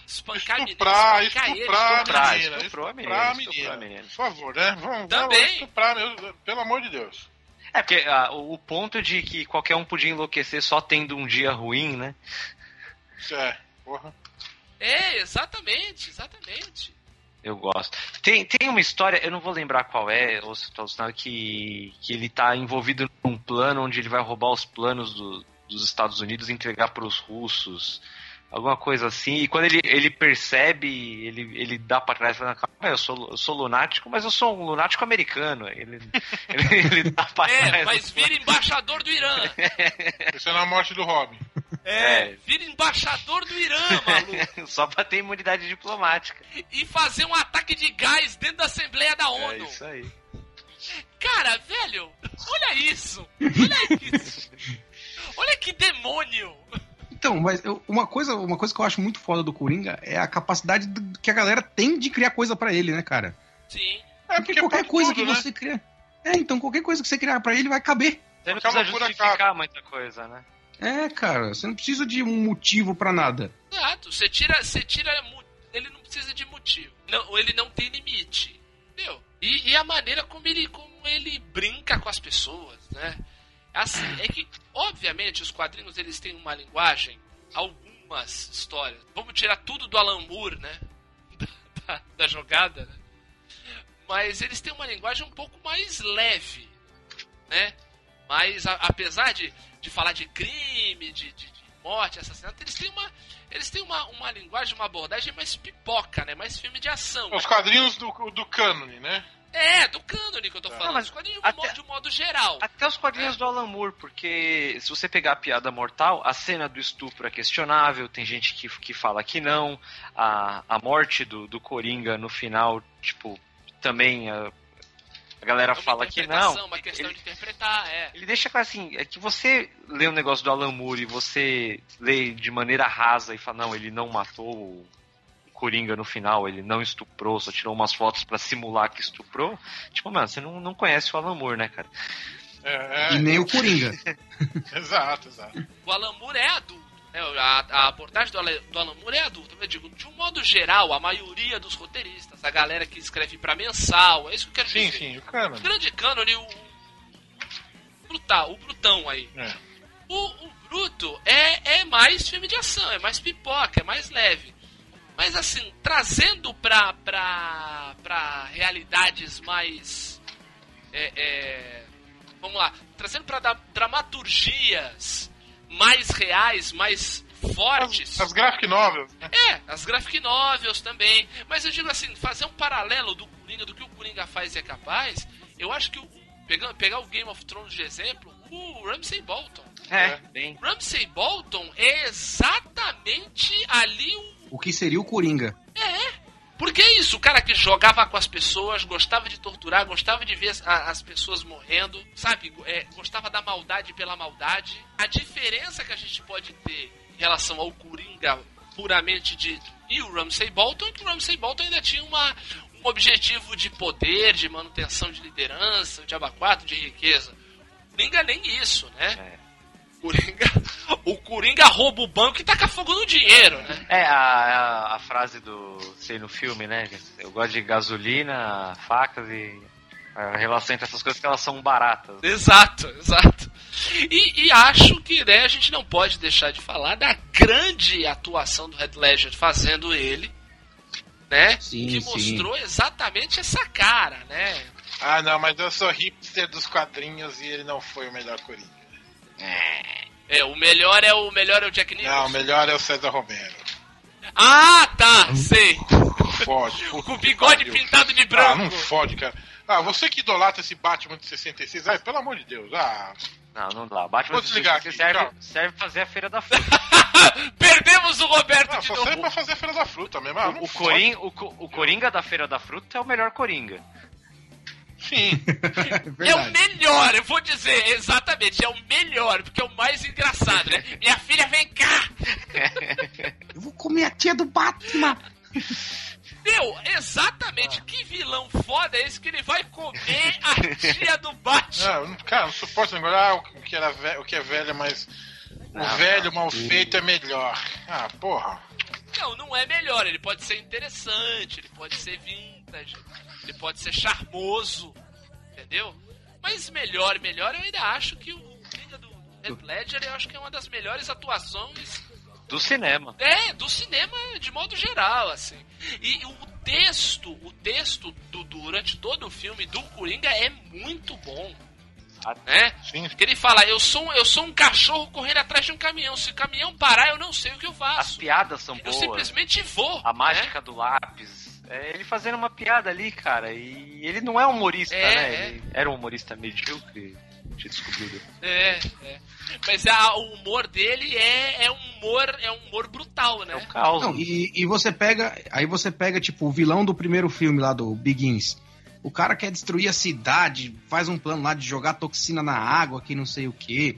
espancar a menina. Estuprar, espancar ele, estuprar a estuprar. menina. estuprou a menina, Estuprar a menina. a menina. Por favor, né? Vamos, Também. vamos estuprar, meu, pelo amor de Deus. É, porque ah, o ponto de que qualquer um podia enlouquecer só tendo um dia ruim, né? É, porra. É, exatamente, exatamente. Eu gosto. Tem, tem uma história, eu não vou lembrar qual é, ou se que, que ele tá envolvido num plano onde ele vai roubar os planos do- dos Estados Unidos entregar pros russos. Alguma coisa assim. E quando ele, ele percebe, ele, ele dá pra trás e fala, calma, eu sou, eu sou lunático, mas eu sou um lunático americano. Ele, ele, ele dá pra É, trás. mas vira embaixador do Irã. Isso é na morte do Robin. É, vira embaixador do Irã, maluco. Só pra ter imunidade diplomática. E fazer um ataque de gás dentro da Assembleia da É ONU. isso aí. Cara, velho, olha isso. Olha isso. Olha que demônio. Então, mas eu- uma, coisa, uma coisa que eu acho muito foda do Coringa é a capacidade do- que a galera tem de criar coisa pra ele, né, cara? Sim. É Porque qualquer coisa tudo, que né? você cria. É, então qualquer coisa que você criar pra ele vai caber. Você não precisa justificar muita coisa, né? É, cara, você não precisa de um motivo pra nada. Exato. Você tira, você tira. Ele não precisa de motivo. Não, ele não tem limite. Entendeu? E, e a maneira como ele, como ele brinca com as pessoas, né? Assim, é que, obviamente, os quadrinhos eles têm uma linguagem, algumas histórias. Vamos tirar tudo do Alan Moore, né? Da, da jogada, né? Mas eles têm uma linguagem um pouco mais leve, né? Mas a- apesar de, de falar de crime, de, de- de morte, assassinato, eles têm uma eles têm uma, uma linguagem, uma abordagem mais pipoca, né? Mais filme de ação. Os quadrinhos do, do cânone, né? É, do cânone que eu tô falando. mas Os quadrinhos até- de, modo, de um modo geral. Até os quadrinhos do Alan Moore, porque se você pegar a piada mortal, a cena do estupro é questionável, tem gente que, que fala que não, a, a morte do, do Coringa no final, tipo, também a, a galera É uma fala que não. Uma questão Ele, de interpretar, é. ele deixa claro assim, é que você lê o negócio do Alan Moore e você lê de maneira rasa e fala, não, ele não matou o Coringa no final, ele não estuprou, só tirou umas fotos pra simular que estuprou. Tipo, mano, você não, não conhece o Alan Moore, né, cara? É, E nem o Coringa. é, exato, exato. O Alan Moore é adulto. né? A, a abordagem do, Ale- do Alan Moore é adulta. Eu digo, de um modo geral, a maioria dos roteiristas, a galera que escreve pra mensal, é isso que eu quero Sim, dizer. sim, o O cânone. grande cânone, o. Brutal, o Brutão aí. É. O, o Bruto é, é mais filme de ação, é mais pipoca, é mais leve. Mas assim, trazendo pra, pra, pra realidades mais. é, é, vamos lá, trazendo pra da- dramaturgias mais reais, mais fortes. As graphic novels? É, as graphic novels também. Mas eu digo assim, fazer um paralelo do Coringa, do que o Coringa faz e é capaz, eu acho que o, pegar, pegar o Game of Thrones de exemplo, o Ramsay Bolton. É, bem. Ramsay Bolton é exatamente ali o. O que seria o Coringa? Porque é isso, o cara que jogava com as pessoas, gostava de torturar, gostava de ver as, as pessoas morrendo, sabe? É, gostava da maldade pela maldade. A diferença que a gente pode ter em relação ao Coringa puramente dito e o Ramsay Bolton é que o Ramsay Bolton ainda tinha uma, um objetivo de poder, de manutenção de liderança, de abacuato, de riqueza. O Coringa nem isso, né? É. Coringa, o Coringa rouba o banco e taca fogo no dinheiro, né? É, a, a, a frase do. sei no filme, né? Eu gosto de gasolina, facas e. A relação entre essas coisas que elas são baratas. Exato, exato. E, e acho que né, a gente não pode deixar de falar da grande atuação do Red Ledger fazendo ele, né? Sim, que sim. mostrou exatamente essa cara, né? Ah, não, mas eu sou hipster dos quadrinhos e ele não foi o melhor Coringa. É, o melhor é o melhor é o Jack Nicholson. Não, o melhor é o César Romero. Ah, tá, sei. Fode. Com o bigode pariu. pintado de Ah, branco. não fode, cara. Ah, você que idolatra esse Batman de 66, ai, pelo amor de Deus. Ah, Não, não dá. Batman Vou desligar aqui, serve, tchau. serve pra fazer a feira da fruta. Perdemos o Roberto ah de só novo. serve pra fazer a Feira da Fruta mesmo. Ah, não o, o, fode. Corin, o, o Coringa da Feira da Fruta é o melhor Coringa. Sim. É o melhor, eu vou dizer, exatamente, é o melhor, porque é o mais engraçado, né? Minha filha, vem cá! Eu vou comer a tia do Batman. Meu, exatamente, que vilão foda é esse que ele vai comer a tia do Batman? Ah, eu não- cara, não suporto negócio. Ah, o que, era ve- o que é velho é mais. O Ah, velho mal feito é melhor. Ah, porra. Não, não é melhor, ele pode ser interessante, ele pode ser vintage, ele pode ser charmoso, entendeu? Mas melhor, melhor, eu ainda acho que o Coringa do Heath Ledger, eu acho que é uma das melhores atuações Do cinema. É, do cinema de modo geral, assim. E o texto, o texto do, durante todo o filme do Coringa é muito bom. Né? Sim. Que ele fala, eu sou, eu sou um cachorro correndo atrás de um caminhão. Se o caminhão parar, eu não sei o que eu As faço. piadas são Eu boas. simplesmente vou. A né? mágica do lápis. É ele fazendo uma piada ali, cara. E ele não é humorista, É, né? é. Ele era um humorista medíocre. A gente descobriu. depois. É, é. Mas a- o humor dele é, é um humor, é um humor brutal, É né? o caos. Não, e, e você pega. Aí você pega, tipo, o vilão do primeiro filme lá do Begins. O cara quer destruir a cidade, faz um plano lá de jogar toxina na água, que não sei o quê.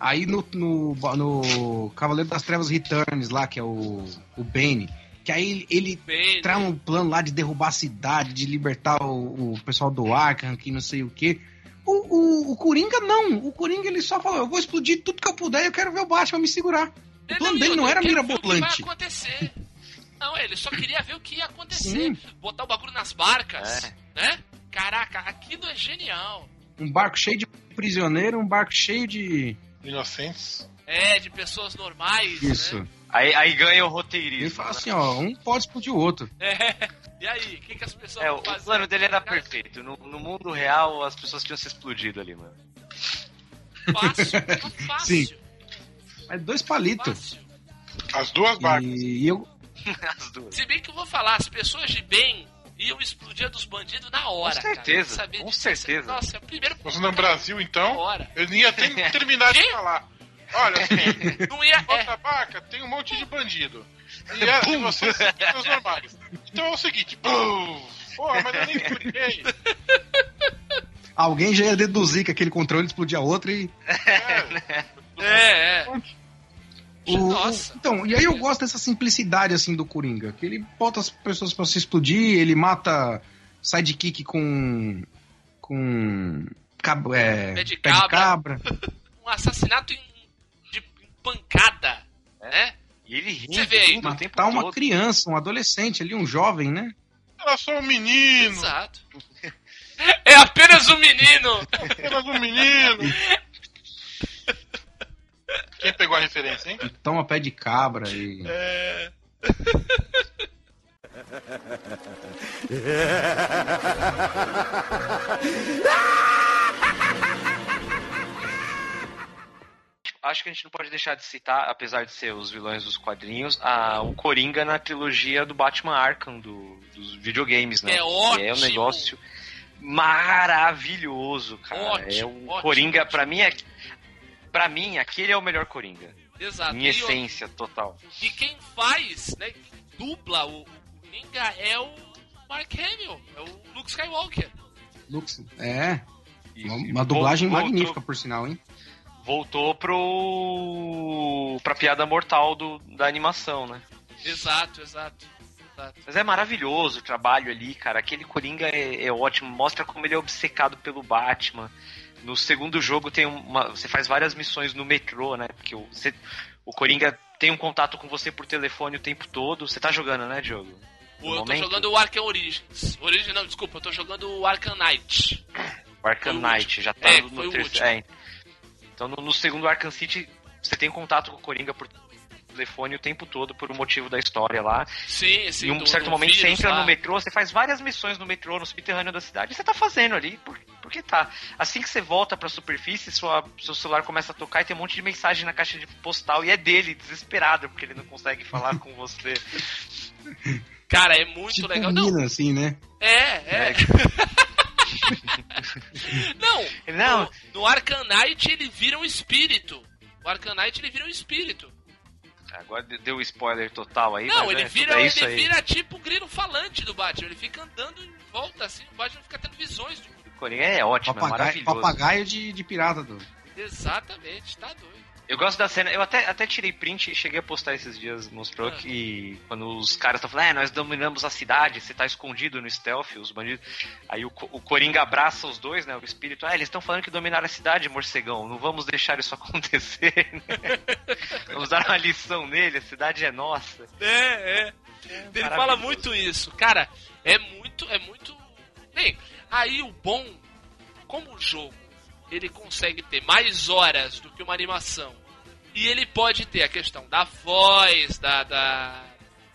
Aí no, no, no Cavaleiro das Trevas Returns lá, que é o, o Bane, que aí ele Bem, traz um plano lá de derrubar a cidade, de libertar o, o pessoal do Arkham, que não sei o quê. O, o, o Coringa não. O Coringa ele só falou: eu vou explodir tudo que eu puder e eu quero ver o Batman me segurar. O plano dele não era quero ver O mirabolante. vai acontecer. Não, ele só queria ver o que ia acontecer. Sim. Botar o bagulho nas barcas, É. né? Caraca, aquilo é genial. Um barco cheio de prisioneiro, um barco cheio de. Inocentes. É, de pessoas normais, Isso. né? Aí, aí ganha o Ele roteirismo. fala né? assim, ó, um pode explodir o outro. É. E aí, o que, que as pessoas É, vão o fazer? plano dele era Cara, perfeito. No, no mundo real, as pessoas tinham se explodido ali, mano. Fácil, fácil. Mas dois palitos. Fácil. As duas barcas. E eu. As duas. Se bem que eu vou falar, as pessoas de bem iam explodir a dos bandidos na hora. Com cara. certeza, Saber com certeza. Nossa, primeiro Você no Brasil, na então, hora. eu nem ia ter terminar de falar. Olha, é o seguinte, Não ia. É, outra barca tem um monte de bandido. E, é, e vocês são pessoas normais. Então é o seguinte, bum! Porra, mas eu nem expliquei. Alguém já ia deduzir que aquele controle explodia outro e. É, é, é. O- Nossa. o- então, e aí eu gosto dessa simplicidade assim do Coringa. Que ele bota as pessoas pra se explodir, ele mata sidekick com. com. cab- é, Pé de pé de cabra. cabra. Um assassinato em, pancada, né? E ele rindo, Você vê aí, tempo Matar uma todo. criança, um adolescente ali, um jovem, né? era só um menino, Exato. É apenas um menino. apenas um menino. Quem pegou a referência, hein? Toma pé de cabra e. É. Acho que a gente não pode deixar de citar, apesar de ser os vilões dos quadrinhos, a, o Coringa na trilogia do Batman Arkham do- dos videogames, né? É Que É um ótimo. negócio maravilhoso, cara. é Ótimo, o ótimo, Coringa, ótimo. pra mim, é, pra mim, aquele é o melhor Coringa. Exato. em E o- essência total. E quem faz, né, quem dubla o, o Coringa é o Mark Hamill, é o Luke Skywalker. Lux. É, uma, uma dublagem voltou- magnífica, por sinal, hein? Voltou pro. pra piada mortal do, da animação, né? Exato, exato. exato. Mas é maravilhoso o trabalho ali, cara. Aquele Coringa é, é ótimo, mostra como ele é obcecado pelo Batman. No segundo jogo tem uma. Você faz várias missões no metrô, né? Porque o, você- o Coringa tem um contato com você por telefone o tempo todo. Você tá jogando, né, Diogo? O- eu tô momento? jogando o Arkham Origins. Origins não, desculpa, eu tô jogando o Arkham Knight. O Arkham Knight já tá É, no, no terceiro. É. Então no, no segundo Arkham City você tem contato com o Coringa por telefone o tempo todo por um motivo da história lá. Sim, sim. em um do- certo do momento você vírus entra lá. no metrô, você faz várias missões no metrô, no subterrâneo da cidade, e você tá fazendo ali, por, porque tá. Assim que você volta pra superfície, sua, seu celular começa a tocar e tem um monte de mensagem na caixa de postal, e é dele, desesperado, porque ele não consegue falar com você. Cara, é muito Tipo legal. Não, assim, né? é, é. Não, Não. No, no Arcanite ele vira um espírito. O Arcanite ele vira um espírito. Agora deu spoiler total aí. Não, mas ele é, vira, é isso ele aí. vira tipo o grilo falante do Batman. Ele fica andando em volta assim, o Batman fica tendo visões. Do... Coringa é ótimo, é Papagaio, maravilhoso. papagaio de, de pirata do. Exatamente, tá doido. Eu gosto da cena, eu até, até tirei print e cheguei a postar esses dias, mostrou Ah. que quando os caras estão falando, é, nós dominamos a cidade, você tá escondido no stealth, os bandidos. Aí o, o Coringa abraça os dois, né? O espírito, ah, eles estão falando que dominaram a cidade, morcegão, não vamos deixar isso acontecer, né? Vamos dar uma lição nele, a cidade é nossa. É, é. Ele fala muito isso. Cara, é muito, é muito. Bem, aí o bom, como o jogo ele consegue ter mais horas do que uma animação. E ele pode ter a questão da voz, da, da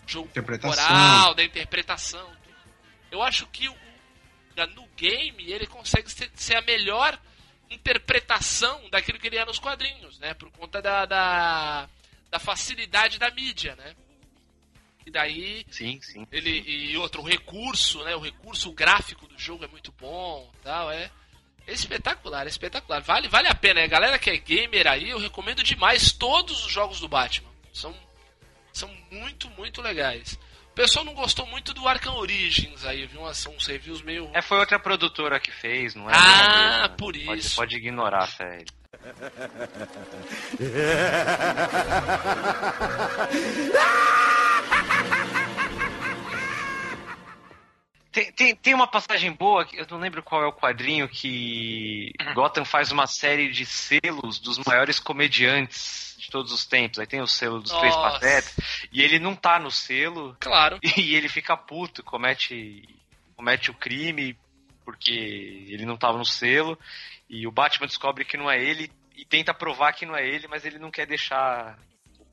jogo Interpretação. corporal, da interpretação. Eu acho que no game ele consegue ser, ser a melhor interpretação daquilo que ele é nos quadrinhos, né? Por conta da, da, da facilidade da mídia, né? E daí Sim, sim. ele e outro o recurso, né? O recurso gráfico do jogo é muito bom, tal, é. É espetacular, é espetacular. Vale, vale a pena, né? Galera que é gamer aí, eu recomendo demais todos os jogos do Batman. São são muito, muito legais. O pessoal não gostou muito do Arkham Origins aí, viu? Umas- Uns reviews meio É, foi outra produtora que fez, não é? Ah, não é mesmo, né? por Pode- isso. Pode, ignorar, sério. Tem, tem, tem uma passagem boa, eu não lembro qual é o quadrinho, que Gotham faz uma série de selos dos maiores comediantes de todos os tempos. Aí tem o selo dos Três Nossa. Patetas, e ele não tá no selo, Claro. e ele fica puto, comete, comete o crime porque ele não tava no selo. E o Batman descobre que não é ele e tenta provar que não é ele, mas ele não quer deixar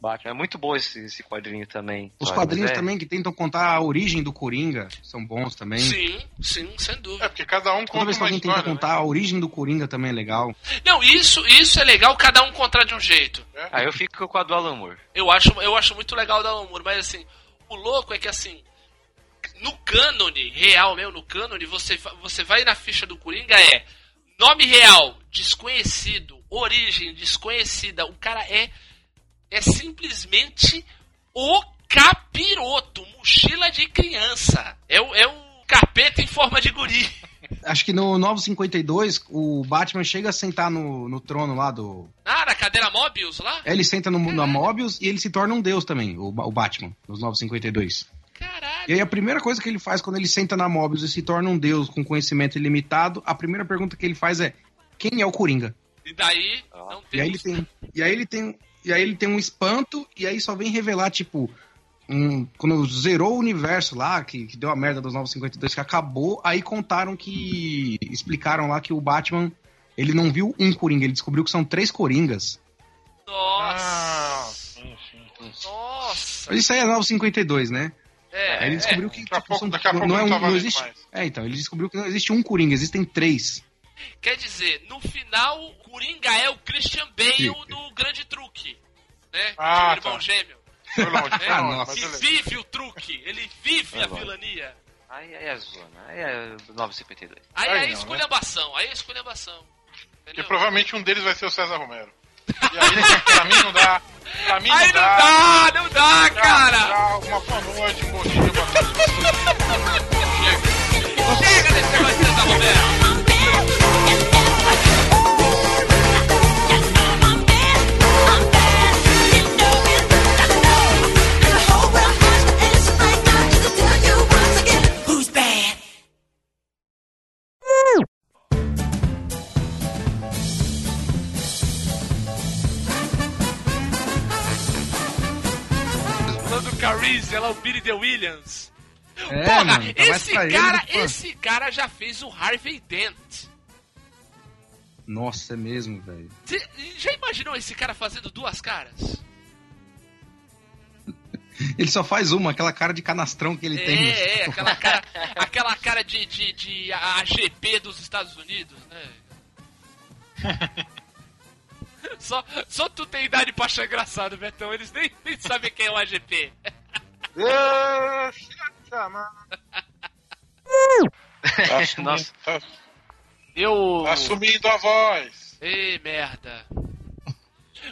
Batman. É muito bom esse, esse quadrinho também. Os sabe? quadrinhos é- também que tentam contar a origem do Coringa são bons também. Sim, sim, sem É, dúvida. porque cada um Toda conta vez que alguém tenta né? contar a origem do Coringa também é legal. Não, isso, isso é legal, cada um contra de um jeito. Aí eu fico com a do Alan Moore. Eu acho, eu acho muito legal o Alan Moore, mas assim, o louco é que assim, no cânone real mesmo, no cânone, você, você vai na ficha do Coringa, é nome real, desconhecido, origem desconhecida, o cara é, é simplesmente o capiroto, mochila de criança. É o, é o capeta em forma de guri. Acho que no Novo 52, o Batman chega a sentar no, no trono lá do. Ah, na cadeira Mobius lá? É, Ele senta no, na Mobius e ele se torna um deus também, o, o Batman, nos Novos 52. Caralho. E aí a primeira coisa que ele faz quando ele senta na Mobius e se torna um deus com conhecimento ilimitado, a primeira pergunta que ele faz é: quem é o Coringa? E daí, não E aí ele tem, e aí ele tem, e aí ele tem um espanto e aí só vem revelar tipo um, quando zerou o universo lá, que, que deu a merda dos 952 que acabou, aí contaram que explicaram lá que o Batman ele não viu um Coringa, ele descobriu que são três Coringas. Ah, Nossa. sim, sim. Nossa. Mas isso aí é 952, né? É, Aí ele descobriu que Daqui a tipo, pouco- são- não é um, não existe. mais. É, então, ele descobriu que não existe um Coringa, existem três. Quer dizer, no final, Coringa é o Christian Bale do Grande Truque. Né? Ah, o irmão tá. gêmeo. Foi longe, foi É, longe, nossa. mas que vive o truque. Ele vive a bom. vilania. Aí, aí é zona. Aí é 952. Aí Aí é não, né? esculhambação. Aí é esculhambação. Porque Entendeu? provavelmente um deles vai ser o César Romero. E aí, pra mim não dá. Pra mim Aí não não dá. dá, não dá, cara. Tchau, uma boa noite, um bom dia, boa tarde. Chega desse negócio de César Romero. Carice, ela é o Billy The Williams. É, Porra, mano, tá esse ele cara, pra- esse cara já fez o Harvey Dent. Nossa, é mesmo, velho. Já imaginou esse cara fazendo duas caras? Ele só faz uma, aquela cara de canastrão que ele tem. né? É, é, aquela cara, aquela cara de, de, de AGP dos Estados Unidos, né? Só, só tu tem idade pra achar engraçado, Betão. Eles nem, nem sabem quem é o AGP. Tá assumindo, Nossa. Eu. assumindo a voz. Ei, merda.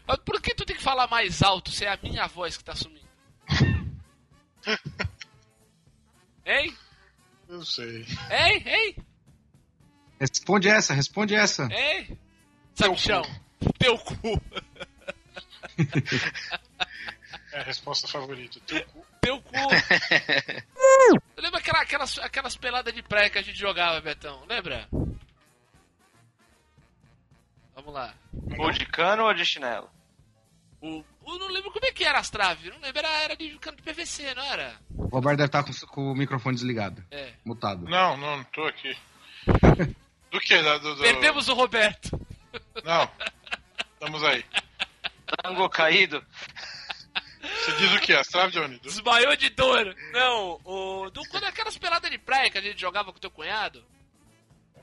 Mas por que tu tem que falar mais alto se é a minha voz que tá sumindo? Hein? Eu sei. Hein? Hein? Responde essa, responde essa. Hein? Sabichão. Teu cu. É a resposta favorita. Teu cu. Teu cu. Lembra aquela, aquelas, aquelas peladas de praia que a gente jogava, Betão? Lembra? Vamos lá. Ou de cano ou de chinelo? O, eu não lembro como é que era as traves. Não lembro, era, era de cano de PVC, não era? O Roberto deve estar com, com o microfone desligado. É. Mutado. Não, não, não tô aqui. Do que? Do... Perdemos o Roberto. Não. Estamos aí. Tango caído? Você diz o que? As traves, Johnny? Desmaiou de dor. Não, o, do, quando aquelas peladas de praia que a gente jogava com teu cunhado?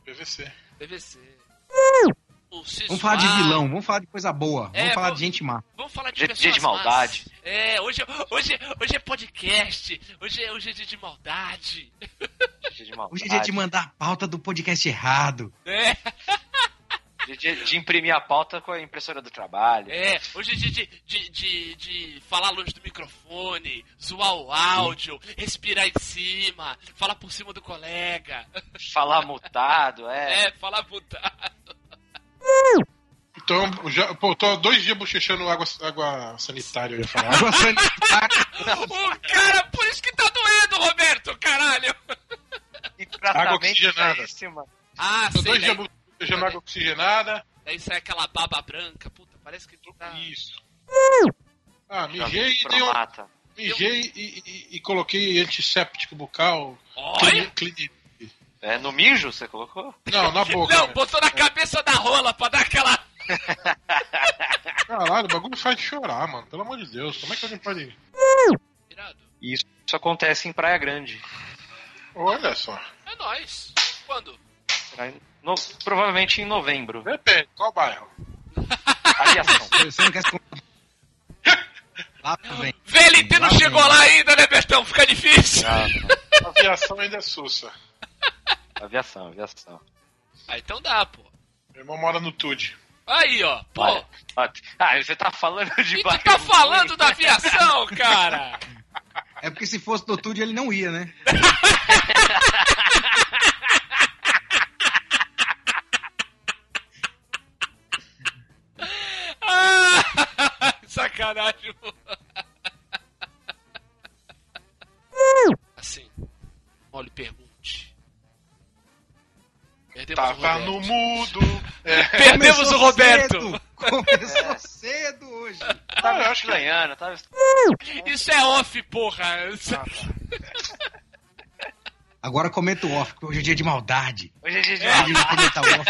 PVC. PVC. Vamos falar de vilão, vamos falar de coisa boa. É, vamos falar vamos- de gente má. Vamos falar de Dia- pessoas dia de maldade. más. É, hoje, hoje, hoje é podcast. Hoje é, hoje é dia de maldade. Dia de maldade. Hoje é dia de mandar a pauta do podcast errado. É, Dia de, de imprimir a pauta com a impressora do trabalho. é. Hoje é dia de, de, de, de falar longe do microfone, zoar o áudio, respirar em cima, falar por cima do colega. Falar mutado, é. É, falar mutado. Então, já, pô, tô há dois dias bochechando água, água sanitária, eu ia falar. Água sanitária. O cara, por isso que tá doendo, Roberto, caralho. E Água oxigenada. Ah, Tô sei, dois daí, dias bochechando água oxigenada. daí sai aquela baba branca. Puta, parece que tá... Isso. Ah, Já mijei, e dei um, mijei e, e- e coloquei antisséptico bucal. Olha! Clini- É, no mijo você colocou? Não, na boca. Não, né? botou na cabeça da rola pra dar aquela... Caralho, o bagulho faz chorar, mano. Pelo amor de Deus. Como é que alguém pode. Irado. Isso, isso acontece em Praia Grande. Olha só. É nóis. Quando? Será no- provavelmente em novembro. Depende, qual bairro? Aviação. Você não quer se... Lá vem. VLT não Lá chegou vem. lá ainda, né, Bertão? Fica difícil. Ah, Aviação ainda é sussa. aviação, aviação. Ah, então dá, pô. Meu irmão mora no TUD. Aí, ó. Pô, Olha, olha. Ah, você tá falando de e bairro tá ruim. falando da aviação, cara? É porque se fosse do Tude ele não ia, né? Ah, sacanagem. Assim, olha, pergunte. Perdemos o Tava Roberto. no mudo. É. Perdemos Começou o Roberto. cedo. Começou cedo hoje. Tava que- estranhando, tava Isso é off, porra. Isso- Agora comenta o off, porque hoje é dia de maldade. Hoje é dia de Hoje vai comentar o off.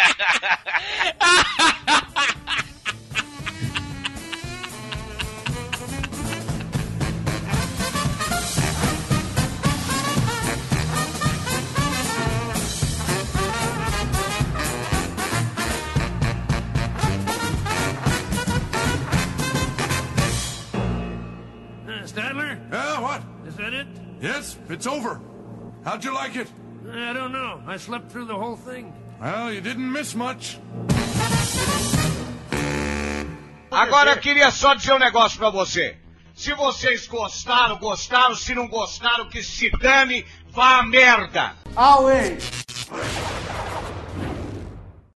Yes, it's over. How'd you like it? I don't know. I slept through the whole thing. Well, you didn't miss much. Agora eu queria só dizer um negócio pra você. Se vocês gostaram, gostaram. Se não gostaram, que se dane, vá a merda. Away!